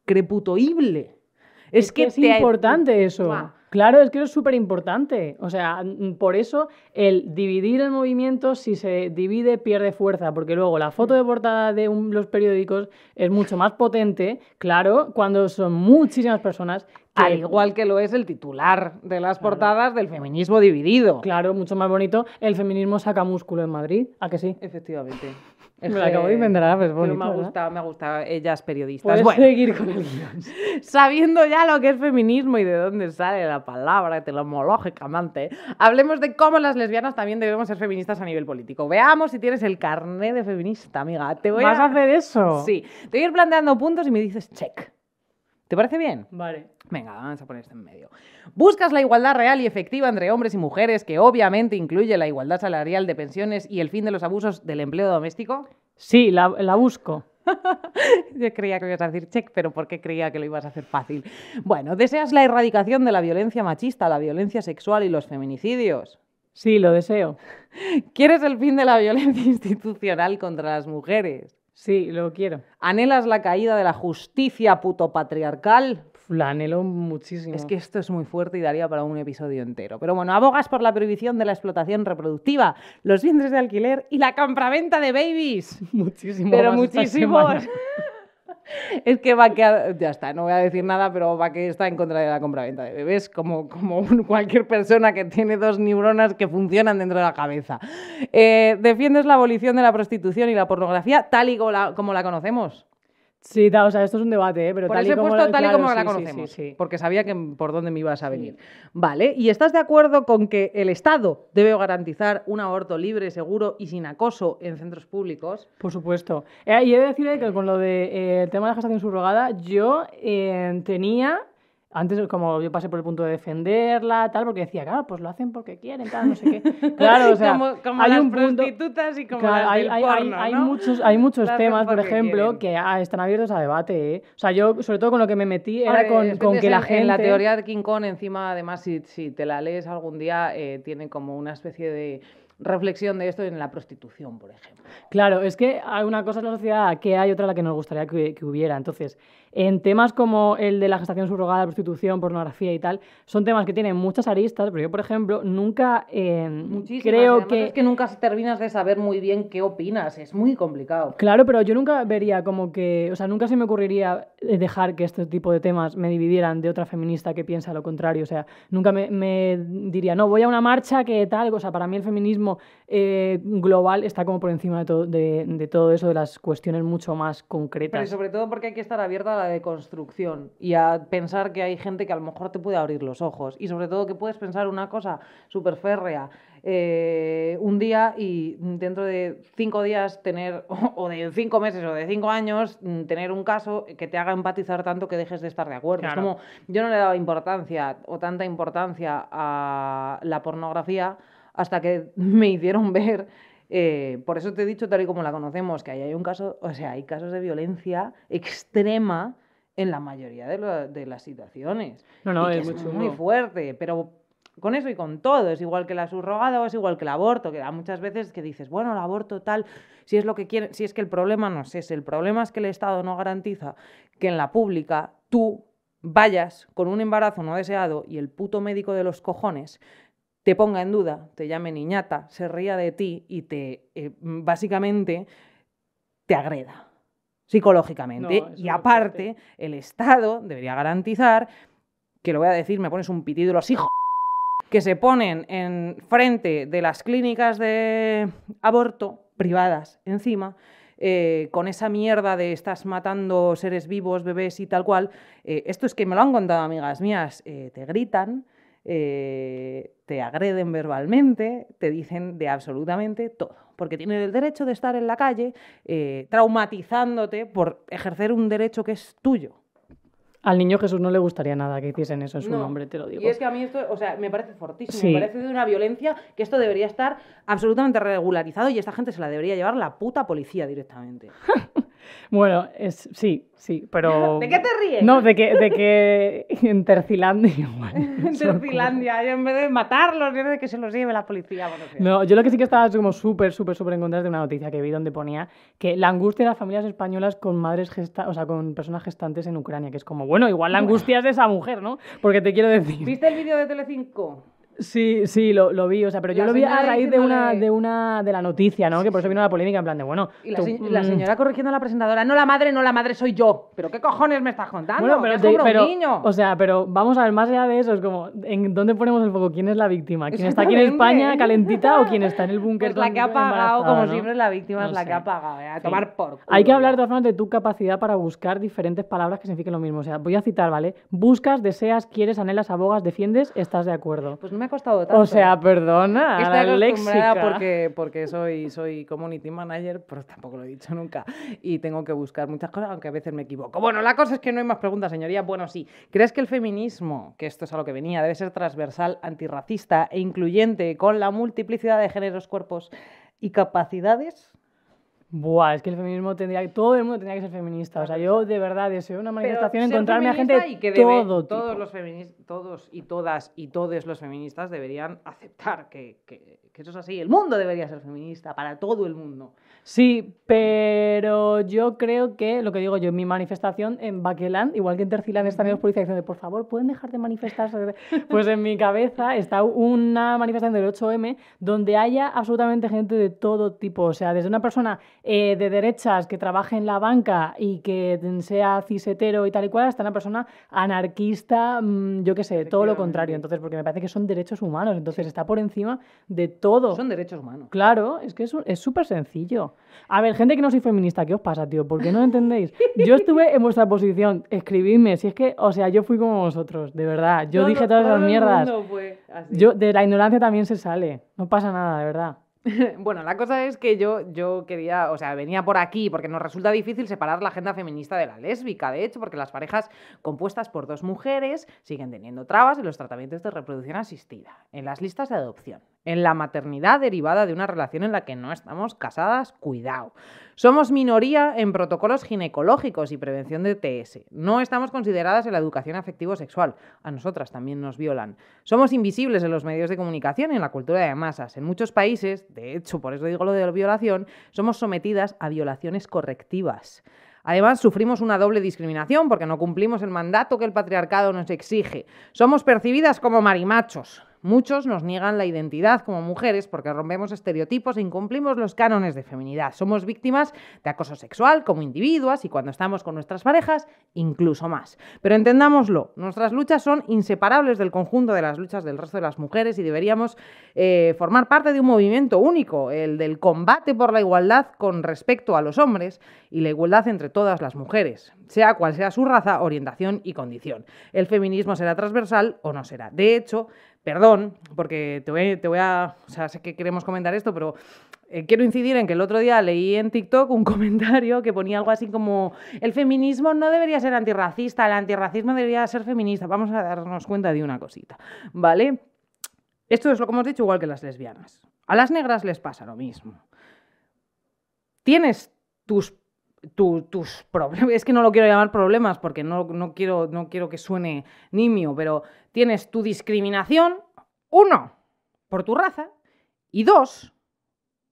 increputoible. Es, Es que es te- importante eso. Claro, es que eso es súper importante. O sea, mm, por eso el dividir el movimiento, si se divide, pierde fuerza, porque luego la foto de portada de un- los periódicos es mucho más potente, claro, cuando son muchísimas personas. que- Al igual que lo es el titular de las portadas del feminismo dividido. Claro, mucho más bonito. El feminismo saca músculo en Madrid. ¿A que sí? Efectivamente. Me lo acabo de inventar, pero es bonito, me ha ¿verdad? gustado, me ha gustado. Ellas periodistas. Puedes Bueno, seguir con el guion. *laughs* sabiendo ya lo que es feminismo y de dónde sale la palabra etimológicamente, hablemos de cómo las lesbianas también debemos ser feministas a nivel político. Veamos si tienes el carné de feminista, amiga. Te voy ¿Vas a hacer eso? Sí. Te voy a ir planteando puntos y me dices check. ¿Te parece bien? Vale. Venga, vamos a poner esto en medio. Buscas la igualdad real y efectiva entre hombres y mujeres, que obviamente incluye la igualdad salarial de pensiones y el fin de los abusos del empleo doméstico. Sí, la, la busco. *laughs* Yo creía que ibas a decir check, pero ¿por qué creía que lo ibas a hacer fácil? Bueno, deseas la erradicación de la violencia machista, la violencia sexual y los feminicidios. Sí, lo deseo. *laughs* ¿Quieres el fin de la violencia *laughs* institucional contra las mujeres? Sí, lo quiero. ¿Anhelas la caída de la justicia putopatriarcal? La anhelo muchísimo. Es que esto es muy fuerte y daría para un episodio entero. Pero bueno, abogas por la prohibición de la explotación reproductiva, los vientres de alquiler y la compraventa de babies. *laughs* muchísimo. Pero más muchísimos. *laughs* *laughs* es que va que... Ya está, no voy a decir nada, pero va que está en contra de la compraventa de bebés, como, como *laughs* cualquier persona que tiene dos neuronas que funcionan dentro de la cabeza. Eh, ¿Defiendes la abolición de la prostitución y la pornografía tal y como la conocemos? Sí, ta- o sea, esto es un debate, ¿eh? pero Por tal eso y he como puesto tal y como sí, la conocemos, sí, sí. porque sabía que, por dónde me ibas a venir. Vale, ¿y estás de acuerdo con que el Estado debe garantizar un aborto libre, seguro y sin acoso en centros públicos? Por supuesto. Eh, y he de decir eh, que con lo del tema de la gestación subrogada, yo eh, tenía, antes como yo pasé por el punto de defenderla, tal, porque decía, claro, pues lo hacen porque quieren, tal, no sé qué. *laughs* Claro, o sea, como, como hay las un punto... prostitutas y como Claro, las hay, del hay- hay- porno, hay ¿no? muchos, hay muchos Lo hacen temas, por ejemplo, quieren. que ah, están abiertos a debate. ¿eh? O sea, yo, sobre todo con lo que me metí, era con, con que la en- gente... En la teoría de King Kong, encima, además, si, si te la lees algún día, eh, tiene como una especie de reflexión de esto en la prostitución, por ejemplo. Claro, es que hay una cosa en la sociedad que hay otra la que nos gustaría que, que hubiera. Entonces, en temas como el de la gestación subrogada, prostitución, pornografía y tal, son temas que tienen muchas aristas, pero yo, por ejemplo, nunca eh, creo que... es que nunca terminas de saber muy bien qué opinas, es muy complicado. Claro, pero yo nunca vería como que, o sea, nunca se me ocurriría dejar que este tipo de temas me dividieran de otra feminista que piensa lo contrario. O sea, nunca me, me diría, no, voy a una marcha que tal. O sea, para mí el feminismo eh, global está como por encima de, todo de, de todo eso, de las cuestiones mucho más Pero y concretas. sobre todo porque hay que estar abierta a la deconstrucción y a pensar que hay gente que a lo mejor te puede abrir los ojos. Y sobre todo que puedes pensar una cosa súper férrea eh, un día y dentro de cinco días tener, *laughs* o de cinco meses o de cinco años, mm, tener un caso que te haga empatizar tanto que dejes de estar de acuerdo. Es como yo no le daba importancia o tanta importancia a la pornografía hasta que *laughs* me hicieron ver eh, por eso te he dicho, tal y como la conocemos, que ahí hay un caso, o sea, hay casos de violencia extrema en la mayoría de, lo- de las situaciones. No, no, Y es muy es chungo. muy fuerte, pero con eso y con todo, es igual que la subrogada o es igual que el aborto, que hay muchas veces que dices, bueno, el aborto tal, si es lo que quieren, si es que el problema no es ese, el problema es que el Estado no garantiza que en la pública tú vayas con un embarazo no deseado y el puto médico de los cojones te ponga en duda, te llame niñata, se ría de ti y te eh, básicamente te agreda psicológicamente. No, y aparte, el Estado debería garantizar, que lo voy a decir, me pones un pitido de los hijos, que se ponen en frente de las clínicas de aborto privadas encima, eh, con esa mierda de estás matando seres vivos, bebés y tal cual. Eh, esto es que me lo han contado amigas mías, eh, te gritan, eh, te agreden verbalmente, te dicen de absolutamente todo, porque tienen el derecho de estar en la calle eh, traumatizándote por ejercer un derecho que es tuyo. Al niño Jesús no le gustaría nada que hiciesen eso en su No. nombre, te lo digo. Y es que a mí esto, o sea, me parece fortísimo, Sí. me parece de una violencia que esto debería estar absolutamente regularizado y esta gente se la debería llevar la puta policía directamente. *laughs* Bueno, es, sí, sí, pero... *laughs* ¿De qué te ríes? No, de que, de que *laughs* en Tercilandia igual. *laughs* en Tercilandia, en vez de matarlos, de que se los lleve la policía. Bueno, sí. No, yo lo que sí que estaba como súper, súper, súper en contra es de una noticia que vi donde ponía que la angustia de las familias españolas con madres gesta o sea, con personas gestantes en Ucrania, que es como, bueno, igual la angustia es de esa mujer, ¿no? Porque te quiero decir. ¿Viste el vídeo de Telecinco? Sí, sí, lo, lo vi, o sea, pero yo La lo vi a raíz de una, de una de la noticia, ¿no? que por eso vino la polémica en plan de, bueno, Y la, tú, se- la mm, señora corrigiendo a la presentadora, no la madre, no la madre soy yo. ¿Pero qué cojones me estás contando? Bueno, pero, ¡Que te- es un pero, niño! o sea, pero vamos a ver, más allá de eso, es como, ¿en dónde ponemos el foco? ¿Quién es la víctima? ¿Quién está aquí en. España calentita o quién está en el búnker Pues la que ha pagado, como ¿no? siempre, la víctima es la sé. que ha pagado. ¿eh? A Sí. tomar por culo. Hay que hablar de todas formas de tu capacidad para buscar diferentes palabras que signifiquen lo mismo. O sea, voy a citar, ¿vale? Buscas, deseas, quieres, anhelas, abogas, defiendes, estás de acuerdo. Pues no me ha costado tanto. O sea, perdona, Estoy acostumbrada léxica. porque, porque soy, soy community manager, pero tampoco lo he dicho nunca. Y tengo que buscar muchas cosas, aunque a veces me equivoco. Bueno, la cosa es que no hay más preguntas, señoría. Bueno, sí. ¿Crees que el feminismo, que esto es a lo que venía, debe ser transversal, antirracista e incluyente con la multiplicidad de géneros, cuerpos y capacidades? Buah, es que el feminismo tendría que... Todo el mundo tendría que ser feminista. O sea, yo de verdad deseo una manifestación, encontrarme a gente y que debe- todo tipo. todos los feministas, todos y todas y todos los feministas deberían aceptar que, que- que eso es así. El mundo debería ser feminista para todo el mundo. Sí, pero yo creo que, lo que digo yo, en mi manifestación en Baqueland, igual que en Terciland están los policías diciendo, por favor, ¿pueden dejar de manifestarse? Pues en mi cabeza está una manifestación del 8M donde haya absolutamente gente de todo tipo. O sea, desde una persona eh, de derechas que trabaje en la banca y que sea cisetero y tal y cual, hasta una persona anarquista, mm, yo qué sé, todo lo contrario. Entonces, porque me parece que son derechos humanos, entonces está por encima de todo. Son derechos humanos. Claro, es que es súper sencillo. A ver, gente que no soy feminista, ¿qué os pasa, tío? ¿Por qué no entendéis? Yo estuve en vuestra posición, escribidme, si es que, o sea, yo fui como vosotros, de verdad. Yo Todo- dije todas esas mierdas. Yo, de la ignorancia también se sale, no pasa nada, de verdad. *laughs* Bueno, la cosa es que yo, yo quería, o sea, venía por aquí porque nos resulta difícil separar la agenda feminista de la lésbica, de hecho, porque las parejas compuestas por dos mujeres siguen teniendo trabas en los tratamientos de reproducción asistida, en las listas de adopción, en la maternidad derivada de una relación en la que no estamos casadas, cuidado. Somos minoría en protocolos ginecológicos y prevención de TS. No estamos consideradas en la educación afectivo-sexual. A nosotras también nos violan. Somos invisibles en los medios de comunicación y en la cultura de masas. En muchos países, de hecho, por eso digo lo de la violación, somos sometidas a violaciones correctivas. Además, sufrimos una doble discriminación porque no cumplimos el mandato que el patriarcado nos exige. Somos percibidas como marimachos. Muchos nos niegan la identidad como mujeres porque rompemos estereotipos e incumplimos los cánones de feminidad. Somos víctimas de acoso sexual como individuos y cuando estamos con nuestras parejas, incluso más. Pero entendámoslo, nuestras luchas son inseparables del conjunto de las luchas del resto de las mujeres y deberíamos eh, formar parte de un movimiento único, el del combate por la igualdad con respecto a los hombres y la igualdad entre todas las mujeres, sea cual sea su raza, orientación y condición. El feminismo será transversal o no será. De hecho, perdón, porque te voy, a... O sea, sé que queremos comentar esto, pero eh, quiero incidir en que el otro día leí en TikTok un *laughs* comentario que ponía algo así como el feminismo no debería ser antirracista, el antirracismo debería ser feminista. Vamos a darnos cuenta de una cosita, ¿vale? Esto es lo que hemos dicho igual que las lesbianas. A las negras les pasa lo mismo. Tienes tus, tu- tus problemas, *laughs* es que no lo quiero llamar problemas porque no, no, quiero, no quiero que suene nimio, pero tienes tu discriminación, uno, por tu raza, y dos,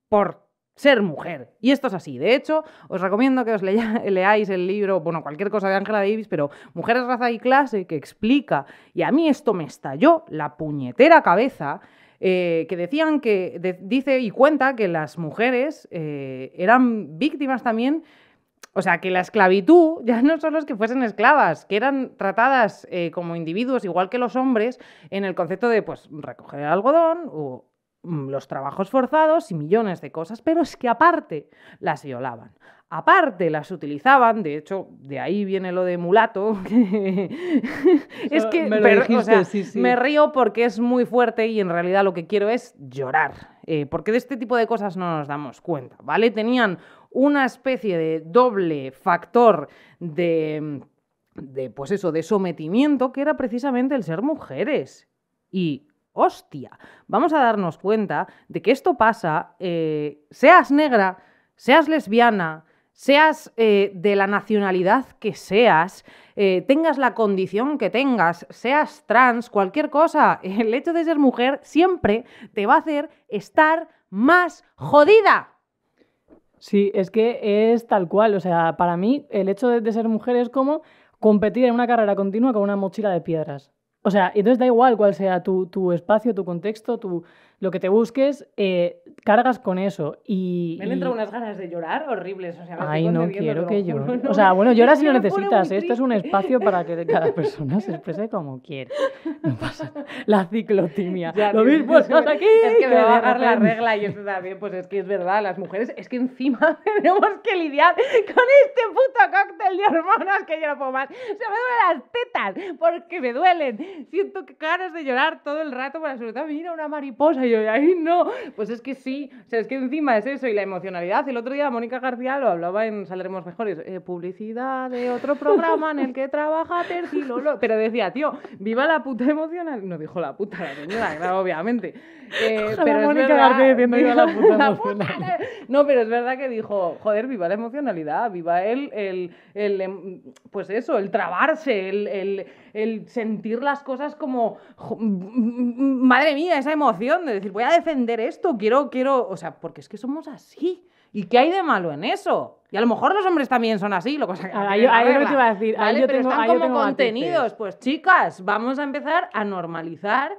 por ser mujer. Y esto es así. De hecho, os recomiendo que os *laughs* leáis el libro, bueno, cualquier cosa de Angela Davis, pero Mujeres, Raza y Clase, que explica, y a mí esto me estalló la puñetera cabeza, eh, que decían que, dice y cuenta que las mujeres eh, eran víctimas también o sea, que la esclavitud *laughs* ya no solo es que fuesen esclavas, que eran tratadas eh, como individuos igual que los hombres en el concepto de, pues, recoger el algodón o mm, los trabajos forzados y millones de cosas, pero es que aparte las violaban. Aparte las utilizaban, de hecho, de ahí viene lo de mulato. *laughs* es que me lo pero, o dijiste, sea, sí, sí. me río porque es muy fuerte y en realidad lo que quiero es llorar. eh, porque de este tipo de cosas no nos damos cuenta, ¿vale? Tenían una especie de doble factor de, de, pues eso, de sometimiento que era precisamente el ser mujeres. Y, hostia, vamos a darnos cuenta de que esto pasa, eh, seas negra, seas lesbiana, seas eh, de la nacionalidad que seas, eh, tengas la condición que tengas, seas trans, cualquier cosa, el hecho de ser mujer siempre te va a hacer estar más jodida. Sí, es que es tal cual. O sea, para mí el hecho de, ser mujer es como competir en una carrera continua con una mochila de piedras. O sea, entonces da igual cuál sea tu, tu espacio, tu contexto, tu, lo que te busques, eh, cargas con eso. Y, Me han entrado unas ganas de llorar horribles. O sea, me Ay, no quiero que lo juro, llore. no. O *laughs* sea, bueno, llora si que lo necesitas. Esto es un espacio para que cada *laughs* persona se exprese como quiere. No pasa nada. La ciclotimia. Ya, lo mismo *laughs* es que estás aquí. Es que me va a bajar la regla y esto también, pues es que es verdad, las mujeres, es que encima tenemos que lidiar con este puto cóctel de hormonas que yo no puedo más. O sea, me duelen las tetas porque me duelen. Siento que ganas de llorar todo el rato para todo, mira una mariposa y yo, ay no. Pues es que sí, o sea, es que encima es eso y la emocionalidad. El otro día Mónica García lo hablaba en Saldremos Mejores, eh, publicidad de otro programa en el que trabaja Terci Lolo. Pero decía, tío, viva la puta emocional. No dijo la puta la señora, obviamente. Eh, pero es Mónica verdad, García diciendo, "Viva la puta la emocionalidad". No, pero es verdad que dijo, joder, viva la emocionalidad, viva el, el, el, em, pues eso, el trabarse, el, el, el sentir las cosas como, madre mía, esa emoción de decir, voy a defender esto, quiero, quiero, o sea, porque es que somos así. ¿Y qué hay de malo en eso? Y a lo mejor los hombres también son así, lo cosa que no Ahí- es lo que iba a decir, ¿vale? yo Pero tengo- están como matices. contenidos. Pues chicas, vamos a empezar a normalizar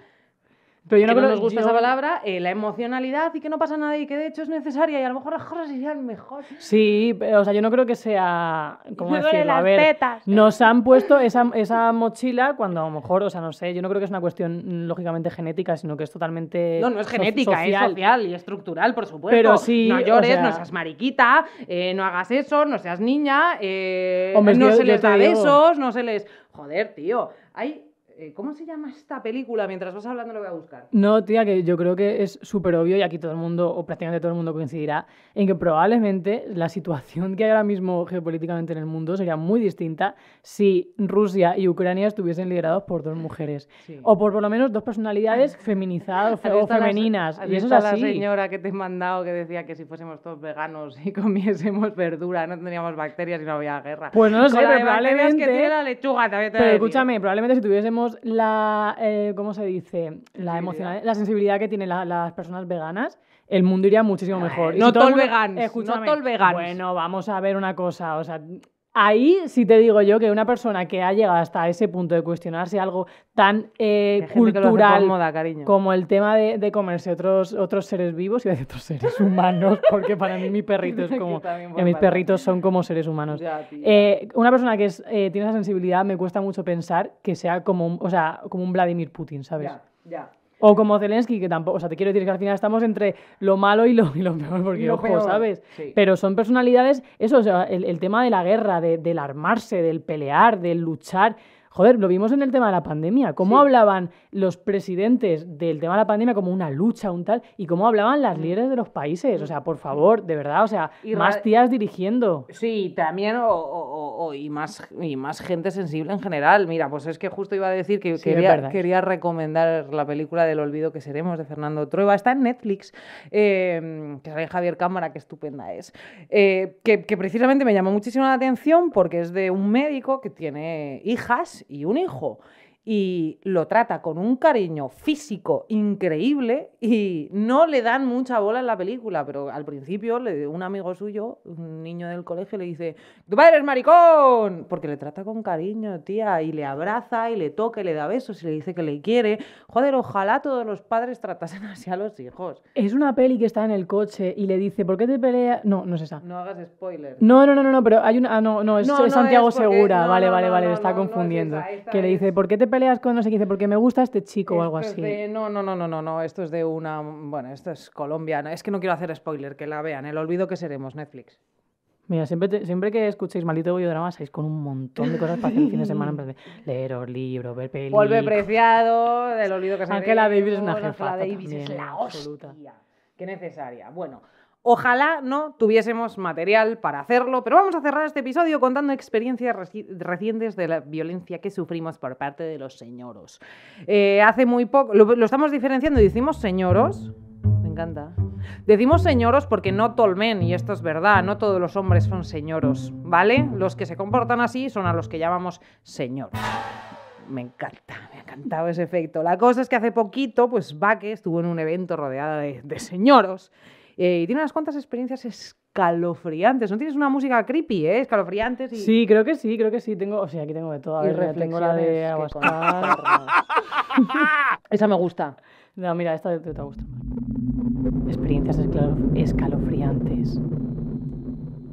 Pero yo no que no creo- nos gusta yo- esa palabra, eh, la emocionalidad y que no pasa nada y que de hecho es necesaria y a lo mejor las cosas irían mejor. Sí, pero, o sea, yo no creo que sea. ¿Cómo *laughs* Me decirlo? A ver, tetas. nos han puesto esa, esa mochila cuando a lo mejor, o sea, no sé, yo no creo que es una cuestión mm, lógicamente genética, sino que es totalmente. No, no es so- genética, social. es social y estructural, por supuesto. Pero sí, No o llores, sea- no seas mariquita, eh, no hagas eso, no seas niña, eh, Hombre, no yo- se yo les da besos, no se les... Joder, tío, hay... eh, ¿Cómo se llama esta película? Mientras vas hablando lo voy a buscar. No, tía, que yo creo que es súper obvio y aquí todo el mundo, o prácticamente todo el mundo coincidirá, en que probablemente la situación que hay ahora mismo geopolíticamente en el mundo sería muy distinta si Rusia y Ucrania estuviesen liderados por dos mujeres. Sí. O por por lo menos dos personalidades *laughs* feminizadas ¿Has o la femeninas. Y eso es visto a la así. señora que te he mandado que decía que si fuésemos todos veganos y *laughs* comiésemos verdura no tendríamos bacterias y no había guerra? Pues no lo sé, pero probablemente- que tiene la lechuga también te Pero escúchame, probablemente si tuviésemos la, eh, ¿cómo se dice? La emocional, la sensibilidad que tienen la- las personas veganas, el mundo iría muchísimo mejor. No todo el no Escúchame, tol vegans. Bueno, vamos a ver una cosa, o sea, ahí sí te digo yo que una persona que ha llegado hasta ese punto de cuestionarse algo tan eh, cultural moda, como el tema de, de comerse otros, otros seres vivos, a decir otros seres humanos, *laughs* porque para mí mi perrito es como, que mis perritos son como seres humanos. Ya. Eh, una persona que es, eh, tiene esa sensibilidad me cuesta mucho pensar que sea como, un- o sea, como un Vladimir Putin, ¿sabes? Ya, ya. O como Zelensky, que tampoco, o sea, te quiero decir que al final estamos entre lo malo y lo, y lo peor, porque lo ojo, peor, ¿sabes? sí. Pero son personalidades, eso, o sea, el, el tema de la guerra, de- del armarse, del pelear, del luchar. Joder, lo vimos en el tema de la pandemia. Cómo Sí. hablaban los presidentes del tema de la pandemia como una lucha, un tal, y cómo hablaban las líderes de los países. O sea, por favor, de verdad, o sea, Y más tías dirigiendo. Sí, también, o, o- o- y, más, y más gente sensible en general. Mira, pues es que justo iba a decir que Sí, quería, quería recomendar la película del olvido que seremos de Fernando Trueba. Está en Netflix, eh, que sale Javier Cámara, que estupenda es. Eh, que, que precisamente me llamó muchísimo la atención porque es de un médico que tiene hijas y un hijo. Y lo trata con un cariño físico increíble y no le dan mucha bola en la película, pero al principio un amigo suyo, un niño del colegio, le dice, tu padre es maricón, porque le trata con cariño, tía, y le abraza y le toca y le da besos y le dice que le quiere. Joder, ojalá todos los padres tratasen *laughs* así a los hijos. Es una peli que está en el coche y le dice, ¿por qué te peleas? No, no es esa. No hagas spoiler. No, no, no, no, no, pero hay una. Ah, no, no, es, No, es no Santiago es porque- Segura. vale, vale, vale, me está es confundiendo. esa, que le dice, ¿por qué te peleas con no sé qué? Dice, porque me gusta este chico o algo Esto así. de- No, no, no, no, no, no, esto es de una... Bueno, esto es colombiana. Es que no quiero hacer spoiler, que la vean. El olvido que seremos, Netflix. Mira, siempre, te- siempre que escuchéis Maldito Drama, estáis con un montón de cosas para hacer el fin de *laughs* semana. de leeros libros, ver películas. Polve Preciado, del olvido que seremos. Angela Davis es una jefaza Davis es la absoluta. hostia. Qué necesaria. Bueno, ojalá no tuviésemos material para hacerlo, pero vamos a cerrar este episodio contando experiencias reci- recientes de la violencia que sufrimos por parte de los señoros. Eh, hace muy poco, lo, estamos diferenciando y decimos señoros. Me encanta. Decimos señoros porque no tolmen, y esto es verdad, no todos los hombres son señoros, ¿vale? Los que se comportan así son a los que llamamos señor. Me encanta, me ha encantado ese efecto. La cosa es que hace poquito, pues Vaque estuvo en un evento rodeada de, de señoros eh, y tiene unas cuantas experiencias escalofriantes. ¿No tienes una música creepy, eh? Escalofriantes y... Sí, creo que sí, creo que sí. Tengo, o sea, aquí tengo de todo. A ver, tengo la de. *laughs* Esa me gusta. No, mira, esta te, te va a gustar más. Experiencias escalo- escalofriantes.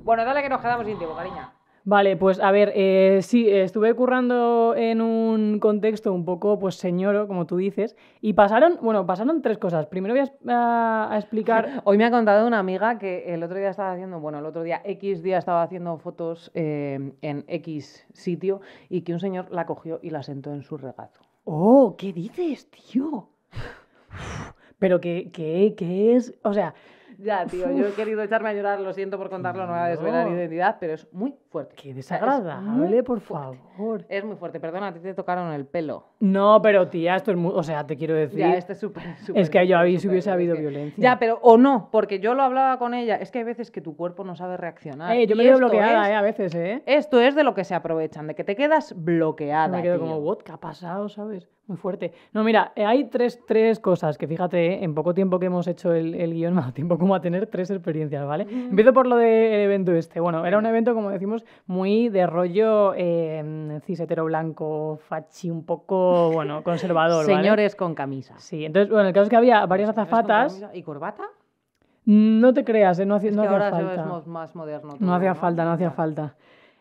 Bueno, dale que nos quedamos sin tiempo, cariña. Vale, pues a ver, eh, sí, estuve currando en un contexto un poco, pues señoro, como tú dices, y pasaron, bueno, pasaron tres cosas. Primero voy a explicar... *laughs* Hoy me ha contado una amiga que el otro día estaba haciendo, bueno, el otro día, X día estaba haciendo fotos eh, en X sitio y que un señor la cogió y la sentó en su regazo. Oh, ¿qué dices, tío? *laughs* Pero que, que, que es, o sea, Ya, tío, yo he querido echarme a llorar, lo siento por contarlo, no voy a desvelar No. identidad, pero es muy fuerte. qué desagradable, por fuerte. favor. Es muy fuerte, perdona, a ti te tocaron el pelo. No, pero tía, esto es muy, o sea, te quiero decir... Ya, este es súper, es que yo súper, ahí si hubiese es habido que- violencia. Ya, pero o no, porque yo lo hablaba con ella, es que hay veces que tu cuerpo no sabe reaccionar. Eh, yo me quedo bloqueada, es- eh, a veces, ¿eh? Esto es de lo que se aprovechan, de que te quedas bloqueada. Me quedo tío. como, what, ¿qué ha pasado, sabes? Muy fuerte. No, mira, eh, hay tres, tres cosas que fíjate, eh, en poco tiempo que hemos hecho el, el guion, *laughs* me ha tiempo como a tener tres experiencias, ¿vale? Empiezo por lo del evento este. Bueno, era un evento, como decimos, muy de rollo eh, cis hetero blanco, fachi, un poco, bueno, *laughs* conservador, ¿vale? Señores con camisa. Sí, entonces, bueno, el caso es que había varias azafatas. ¿Y corbata? No te creas, eh, no hacía, Es no que hacía ahora falta. más moderno. No hacía falta, no hacía falta.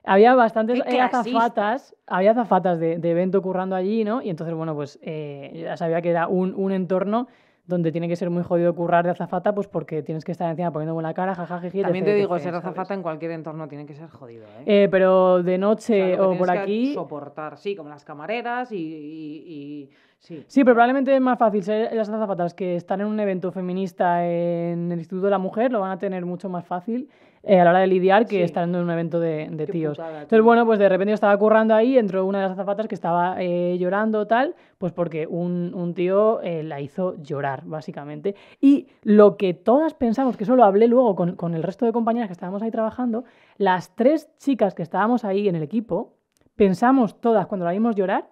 Había bastantes ¡Qué eh, azafatas, había azafatas de, de evento currando allí, ¿no? Y entonces, bueno, pues eh, ya sabía que era un, un entorno donde tiene que ser muy jodido currar de azafata, pues porque tienes que estar encima poniendo buena cara, jajajiji. También te digo, ser ¿sabes? azafata en cualquier entorno tiene que ser jodido, ¿eh? Eh, pero de O sea, noche lo que o por que aquí. soportar, sí, como las camareras y, y- y- sí. Sí, pero probablemente es más fácil ser las azafatas que están en un evento feminista en el Instituto de la Mujer, lo van a tener mucho más fácil eh, a la hora de lidiar que Sí. estando en un evento de, tíos. putada, Entonces, bueno, pues de repente yo estaba currando ahí, entró una de las azafatas que estaba eh, llorando tal, pues porque un, un tío eh, la hizo llorar, básicamente. Y lo que todas pensamos, que eso lo hablé luego con, con el resto de compañeras que estábamos ahí trabajando, las tres chicas que estábamos ahí en el equipo, pensamos todas cuando la vimos llorar,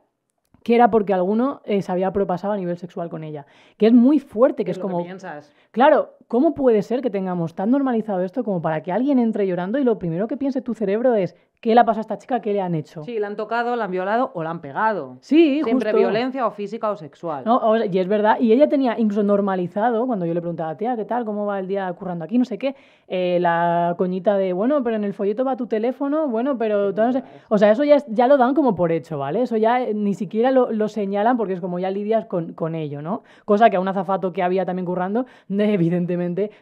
que era porque alguno eh, se había propasado a nivel sexual con ella. Que es muy fuerte, que es lo como... piensas. Claro, ¿cómo puede ser que tengamos tan normalizado esto como para que alguien entre llorando y lo primero que piense tu cerebro es ¿qué le ha pasado a esta chica? ¿Qué le han hecho? Sí, la han tocado, la han violado o la han pegado. Sí, Siempre justo. violencia o física o sexual. No, o sea, y es verdad, y ella tenía incluso normalizado, cuando yo le preguntaba, tía, ¿qué tal? ¿Cómo va el día currando aquí? No sé qué, eh, la coñita de, bueno, pero en el folleto va tu teléfono, bueno, pero todo no sé. O sea, eso ya, es- ya lo dan como por hecho, ¿vale? Eso ya eh, ni siquiera lo, lo señalan porque es como ya lidias con, con ello, ¿no? Cosa que a un azafato que había también currando, *laughs* evidentemente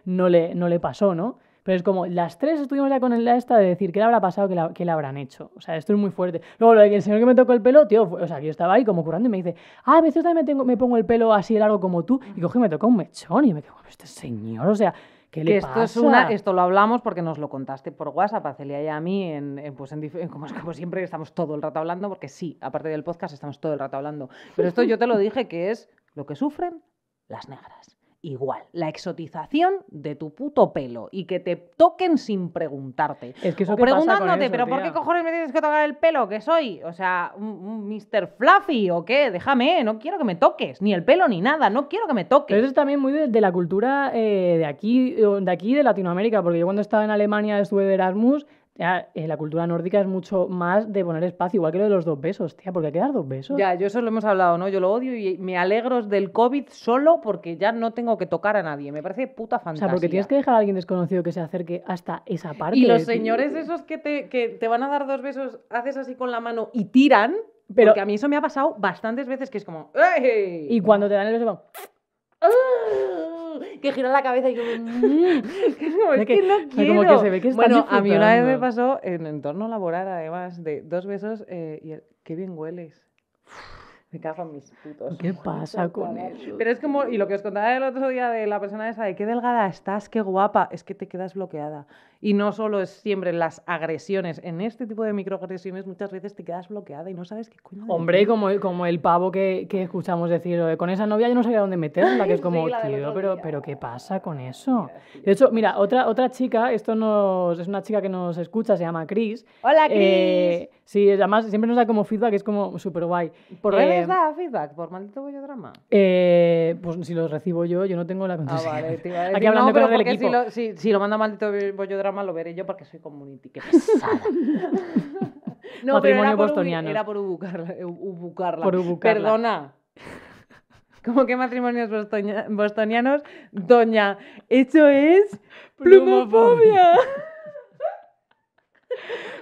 no le, no le pasó, ¿no? Pero es como, las tres estuvimos ya con la esta de decir qué le habrá pasado, qué, la- qué le habrán hecho. O sea, esto es muy fuerte. Luego, lo de que el señor que me tocó el pelo, tío, fue- o sea, que yo estaba ahí como currando y me dice, ah, a veces también me, tengo, me pongo el pelo así largo como tú. Y coge y me toca un mechón y me quedo, este señor, o sea, ¿qué le que pasa? esto es una, esto lo hablamos porque nos lo contaste por WhatsApp a Celia y a mí, en, en, pues en en- como, como siempre estamos todo el rato hablando, porque sí, aparte del podcast estamos todo el rato hablando. Pero esto yo te lo dije que es lo que sufren las negras. Igual, la exotización de tu puto pelo y que te toquen sin preguntarte. Es que eso o qué pasa con preguntándote, eso, pero ¿por qué cojones me tienes que tocar el pelo? ¿Qué soy? O sea, un, un Mr. Fluffy o qué? Déjame, no quiero que me toques, ni el pelo ni nada, no quiero que me toques. Pero eso es también muy de, de la cultura eh, de aquí, de aquí de Latinoamérica, porque yo cuando estaba en Alemania estuve de Erasmus, eh, la cultura nórdica es mucho más de poner espacio, igual que lo de los dos besos, tía, porque hay que dar dos besos. Ya, yo eso lo hemos hablado, ¿no? Yo lo odio y me alegro del COVID solo porque ya no tengo que tocar a nadie. Me parece puta o fantasía. sea, porque tienes que dejar a alguien desconocido que se acerque hasta esa parte. Y los señores esos que te, que te van a dar dos besos, haces así con la mano y tiran. Pero- porque a mí eso me ha pasado bastantes veces que es como... ¡Ey! Y cuando te dan el beso, van, Que gira la cabeza y *laughs* como... "Mm". Que no, es que, que- no quiero. como que se ve que bueno, a mí una vez me pasó en entorno laboral, además, de dos besos eh, y el, qué bien hueles. Me cago en mis putos. ¿Qué pasa con eso? Pero es como, y lo que os contaba el otro día de la persona esa, de qué delgada estás, qué guapa, es que te quedas bloqueada. Y no solo es siempre las agresiones, en este tipo de microagresiones muchas veces te quedas bloqueada y no sabes qué coño. Hombre, como, como el pavo que, que escuchamos decir, "Oye, con esa novia yo no sabía dónde meterla, que es *laughs* como, Sí, tío, pero, pero ¿qué pasa con eso? De hecho, mira, otra, otra chica, esto nos, es una chica que nos escucha, se llama Chris. Hola, Chris. Eh, sí, además siempre nos da como feedback, es como súper guay. ¿Por Eh, redes da feedback? ¿Por maldito bollodrama? eh, pues si los recibo yo, yo no tengo la Ah, contraseña. vale, te iba a *laughs* Aquí decir, hablando no, pero del porque si equipo. lo, si, si lo manda maldito bollodrama lo veré yo porque soy community. Qué pesada. *laughs* no, pero Matrimonio por, ubi- bostoniano. era por ubucarla. u- ubucarla. Por ubucarla. Perdona. *laughs* ¿Cómo que matrimonios bostonianos? Doña, eso es Plumofobia.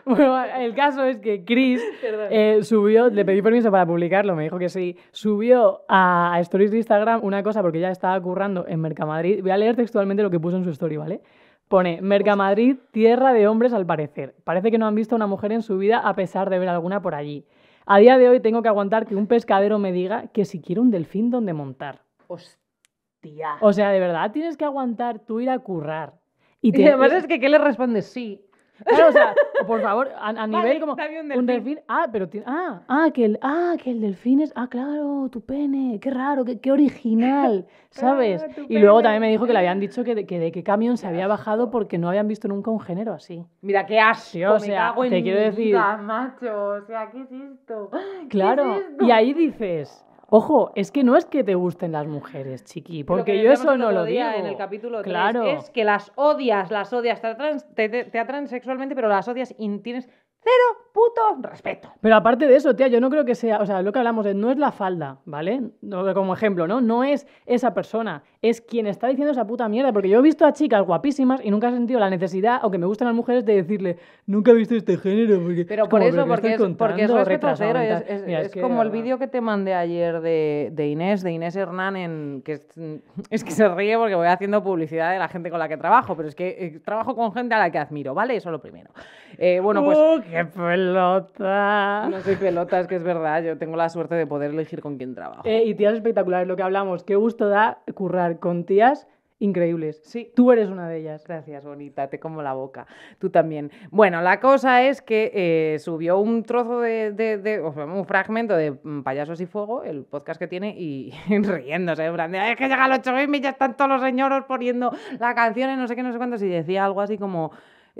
Bueno, el caso es que Chris *laughs* eh, subió, le pedí permiso para publicarlo, me dijo que sí, subió a, a stories de Instagram una cosa porque ya estaba currando en Mercamadrid. Voy a leer textualmente lo que puso en su story, ¿vale? Pone, Mercamadrid, tierra de hombres al parecer. Parece que no han visto a una mujer en su vida a pesar de ver alguna por allí. A día de hoy tengo que aguantar que un pescadero me diga que si quiero un delfín donde montar. Hostia. O sea, de verdad tienes que aguantar tú ir a currar. Y, Y además es que, ¿qué le respondes? Sí. Claro, o sea, por favor, a, a nivel Vale, como dame un un delfín. delfín. Ah, pero tiene, ah, ah, que el, ah, que el delfín es, ah, claro, tu pene, qué raro, qué, qué original, *laughs* ¿sabes? Ah, y luego también me dijo que le habían dicho que de, que de qué camión se había bajado porque no habían visto nunca un género así. Mira, qué asco. Sí, o me sea, cago en te quiero decir- vida, macho. O sea, ¿qué es esto? ¿Qué Claro, es esto? y ahí dices, ojo, es que no es que te gusten las mujeres, chiqui, porque yo eso no lo digo. En el capítulo 3 claro. es que las odias, las odias, te te, te- te atraen sexualmente, pero las odias y tienes cero puto respeto. Pero aparte de eso, tía, yo no creo que sea, o sea, lo que hablamos de no es la falda, ¿vale? No, como ejemplo, ¿no? No es esa persona, es quien está diciendo esa puta mierda, porque yo he visto a chicas guapísimas y nunca he sentido la necesidad, o que me gustan las mujeres, de decirle, nunca he visto este género, porque... Pero es por como, eso, ¿pero qué porque es, porque es contando, respeto retrasado. Es, mental?". es- Mira, es que, como el vídeo que te mandé ayer de, de Inés, de Inés Hernán, en, que es, *laughs* es que se ríe porque voy haciendo publicidad de la gente con la que trabajo, pero es que eh, trabajo con gente a la que admiro, ¿vale? Eso lo primero. Eh, bueno, pues ¡Oh, qué pelota! no soy pelota, es que es verdad, yo tengo la suerte de poder elegir con quién trabajo. Eh, y tías espectaculares, lo que hablamos, qué gusto da currar con tías increíbles. Sí. Tú eres una de ellas. Gracias, bonita, te como la boca. Tú también. Bueno, la cosa es que eh, subió un trozo de, de- de- o sea, un fragmento de mm, Payasos y Fuego, el podcast que tiene, y *laughs* riéndose, en plan, de, "Ay, es que llega el 8M y ya están todos los señoros poniendo la canción y no sé qué, no sé cuántos, y decía algo así como...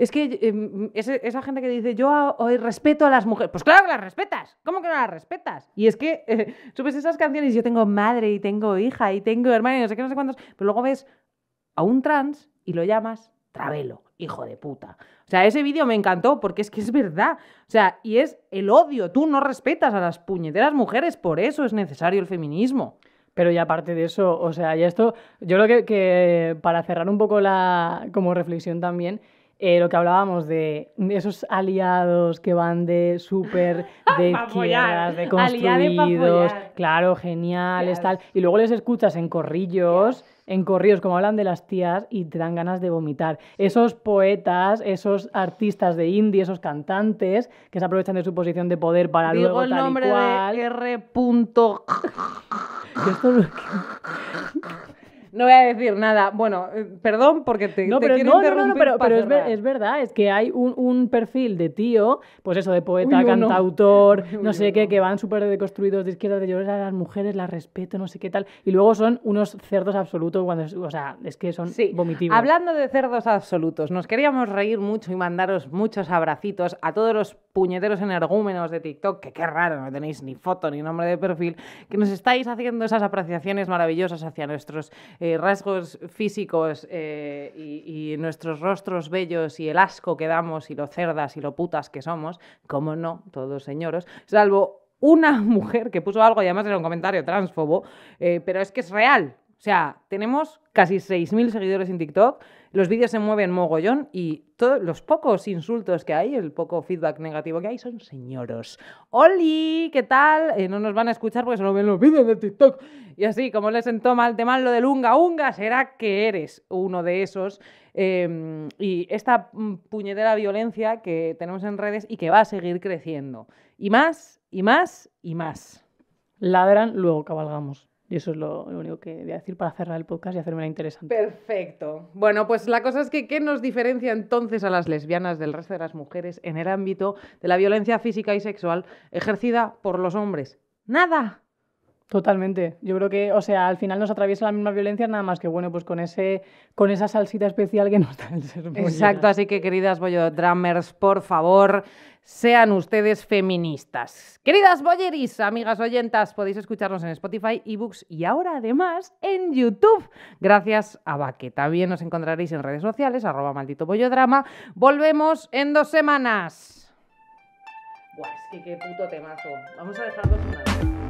Es que eh, ese- esa gente que dice, yo a- hoy respeto a las mujeres. Pues claro que las respetas. ¿Cómo que no las respetas? Y es que eh, *laughs* subes esas canciones yo tengo madre y tengo hija y tengo hermana y no sé qué, no sé cuántos. Pero luego ves a un trans y lo llamas Travelo, hijo de puta. O sea, ese vídeo me encantó porque es que es verdad. O sea, y es el odio. Tú no respetas a las puñeteras mujeres, por eso es necesario el feminismo. Pero y aparte de eso, o sea, y esto, yo creo que, que para cerrar un poco la como reflexión también, eh, lo que hablábamos de esos aliados que van de súper *laughs* de izquierdas, de construidos, claro, geniales, Yes. tal. Y luego les escuchas en corrillos, en corrillos, como hablan de las tías y te dan ganas de vomitar. Esos poetas, esos artistas de indie, esos cantantes que se aprovechan de su posición de poder para Digo luego el tal y nombre cual. de R. punto- *laughs* esto lo- *laughs* No voy a decir nada. Bueno, eh, perdón porque te, No, te pero, quiero no, no, no, no, interrumpir pero, es, ver- cerrar. es verdad, es que hay un, un perfil de tío, pues eso, de poeta, Uy, cantautor, Uy, no sé qué, que van súper deconstruidos de izquierda, de yo a las mujeres las respeto, no sé qué tal, y luego son unos cerdos absolutos, cuando, es- o sea, es que son Sí, vomitivos. hablando de cerdos absolutos, nos queríamos reír mucho y mandaros muchos abracitos a todos los puñeteros energúmenos de TikTok, que qué raro, no tenéis ni foto ni nombre de perfil, que nos estáis haciendo esas apreciaciones maravillosas hacia nuestros eh, rasgos físicos eh, y, nuestros rostros bellos y el asco que damos y lo cerdas y lo putas que somos, como no, todos señoros, salvo una *laughs* mujer que puso algo y además era un comentario transfobo, eh, pero es que es real. O sea, tenemos casi 6.000 seguidores en TikTok, los vídeos se mueven mogollón y los pocos insultos que hay, el poco feedback negativo que hay, son señoros. ¡Oli! ¿Qué tal? Eh, no nos van a escuchar porque solo ven los vídeos de TikTok. Y así, como les sentó mal te mal lo del unga unga, será que eres uno de esos. Eh, y esta mm, puñetera violencia que tenemos en redes y que va a seguir creciendo. Y más, y más, y más. ladran, luego cabalgamos. Y eso es lo, único que voy a decir para cerrar el podcast y hacerme la interesante. Perfecto. Bueno, pues la cosa es que ¿qué nos diferencia entonces a las lesbianas del resto de las mujeres en el ámbito de la violencia física y sexual ejercida por los hombres? Nada. Totalmente. Yo creo que, o sea, al final nos atraviesa la misma violencia, nada más que bueno, pues con ese, con esa salsita especial que nos da el ser Exacto, así que queridas bollodrammers, por favor, sean ustedes feministas. Queridas bolleris, amigas oyentas, podéis escucharnos en Spotify, ebooks y ahora además en YouTube. Gracias a Baque. También nos encontraréis en redes sociales, arroba maldito bollodrama. Volvemos en dos semanas. Buah, es que qué puto temazo. Vamos a dejar dos semanas.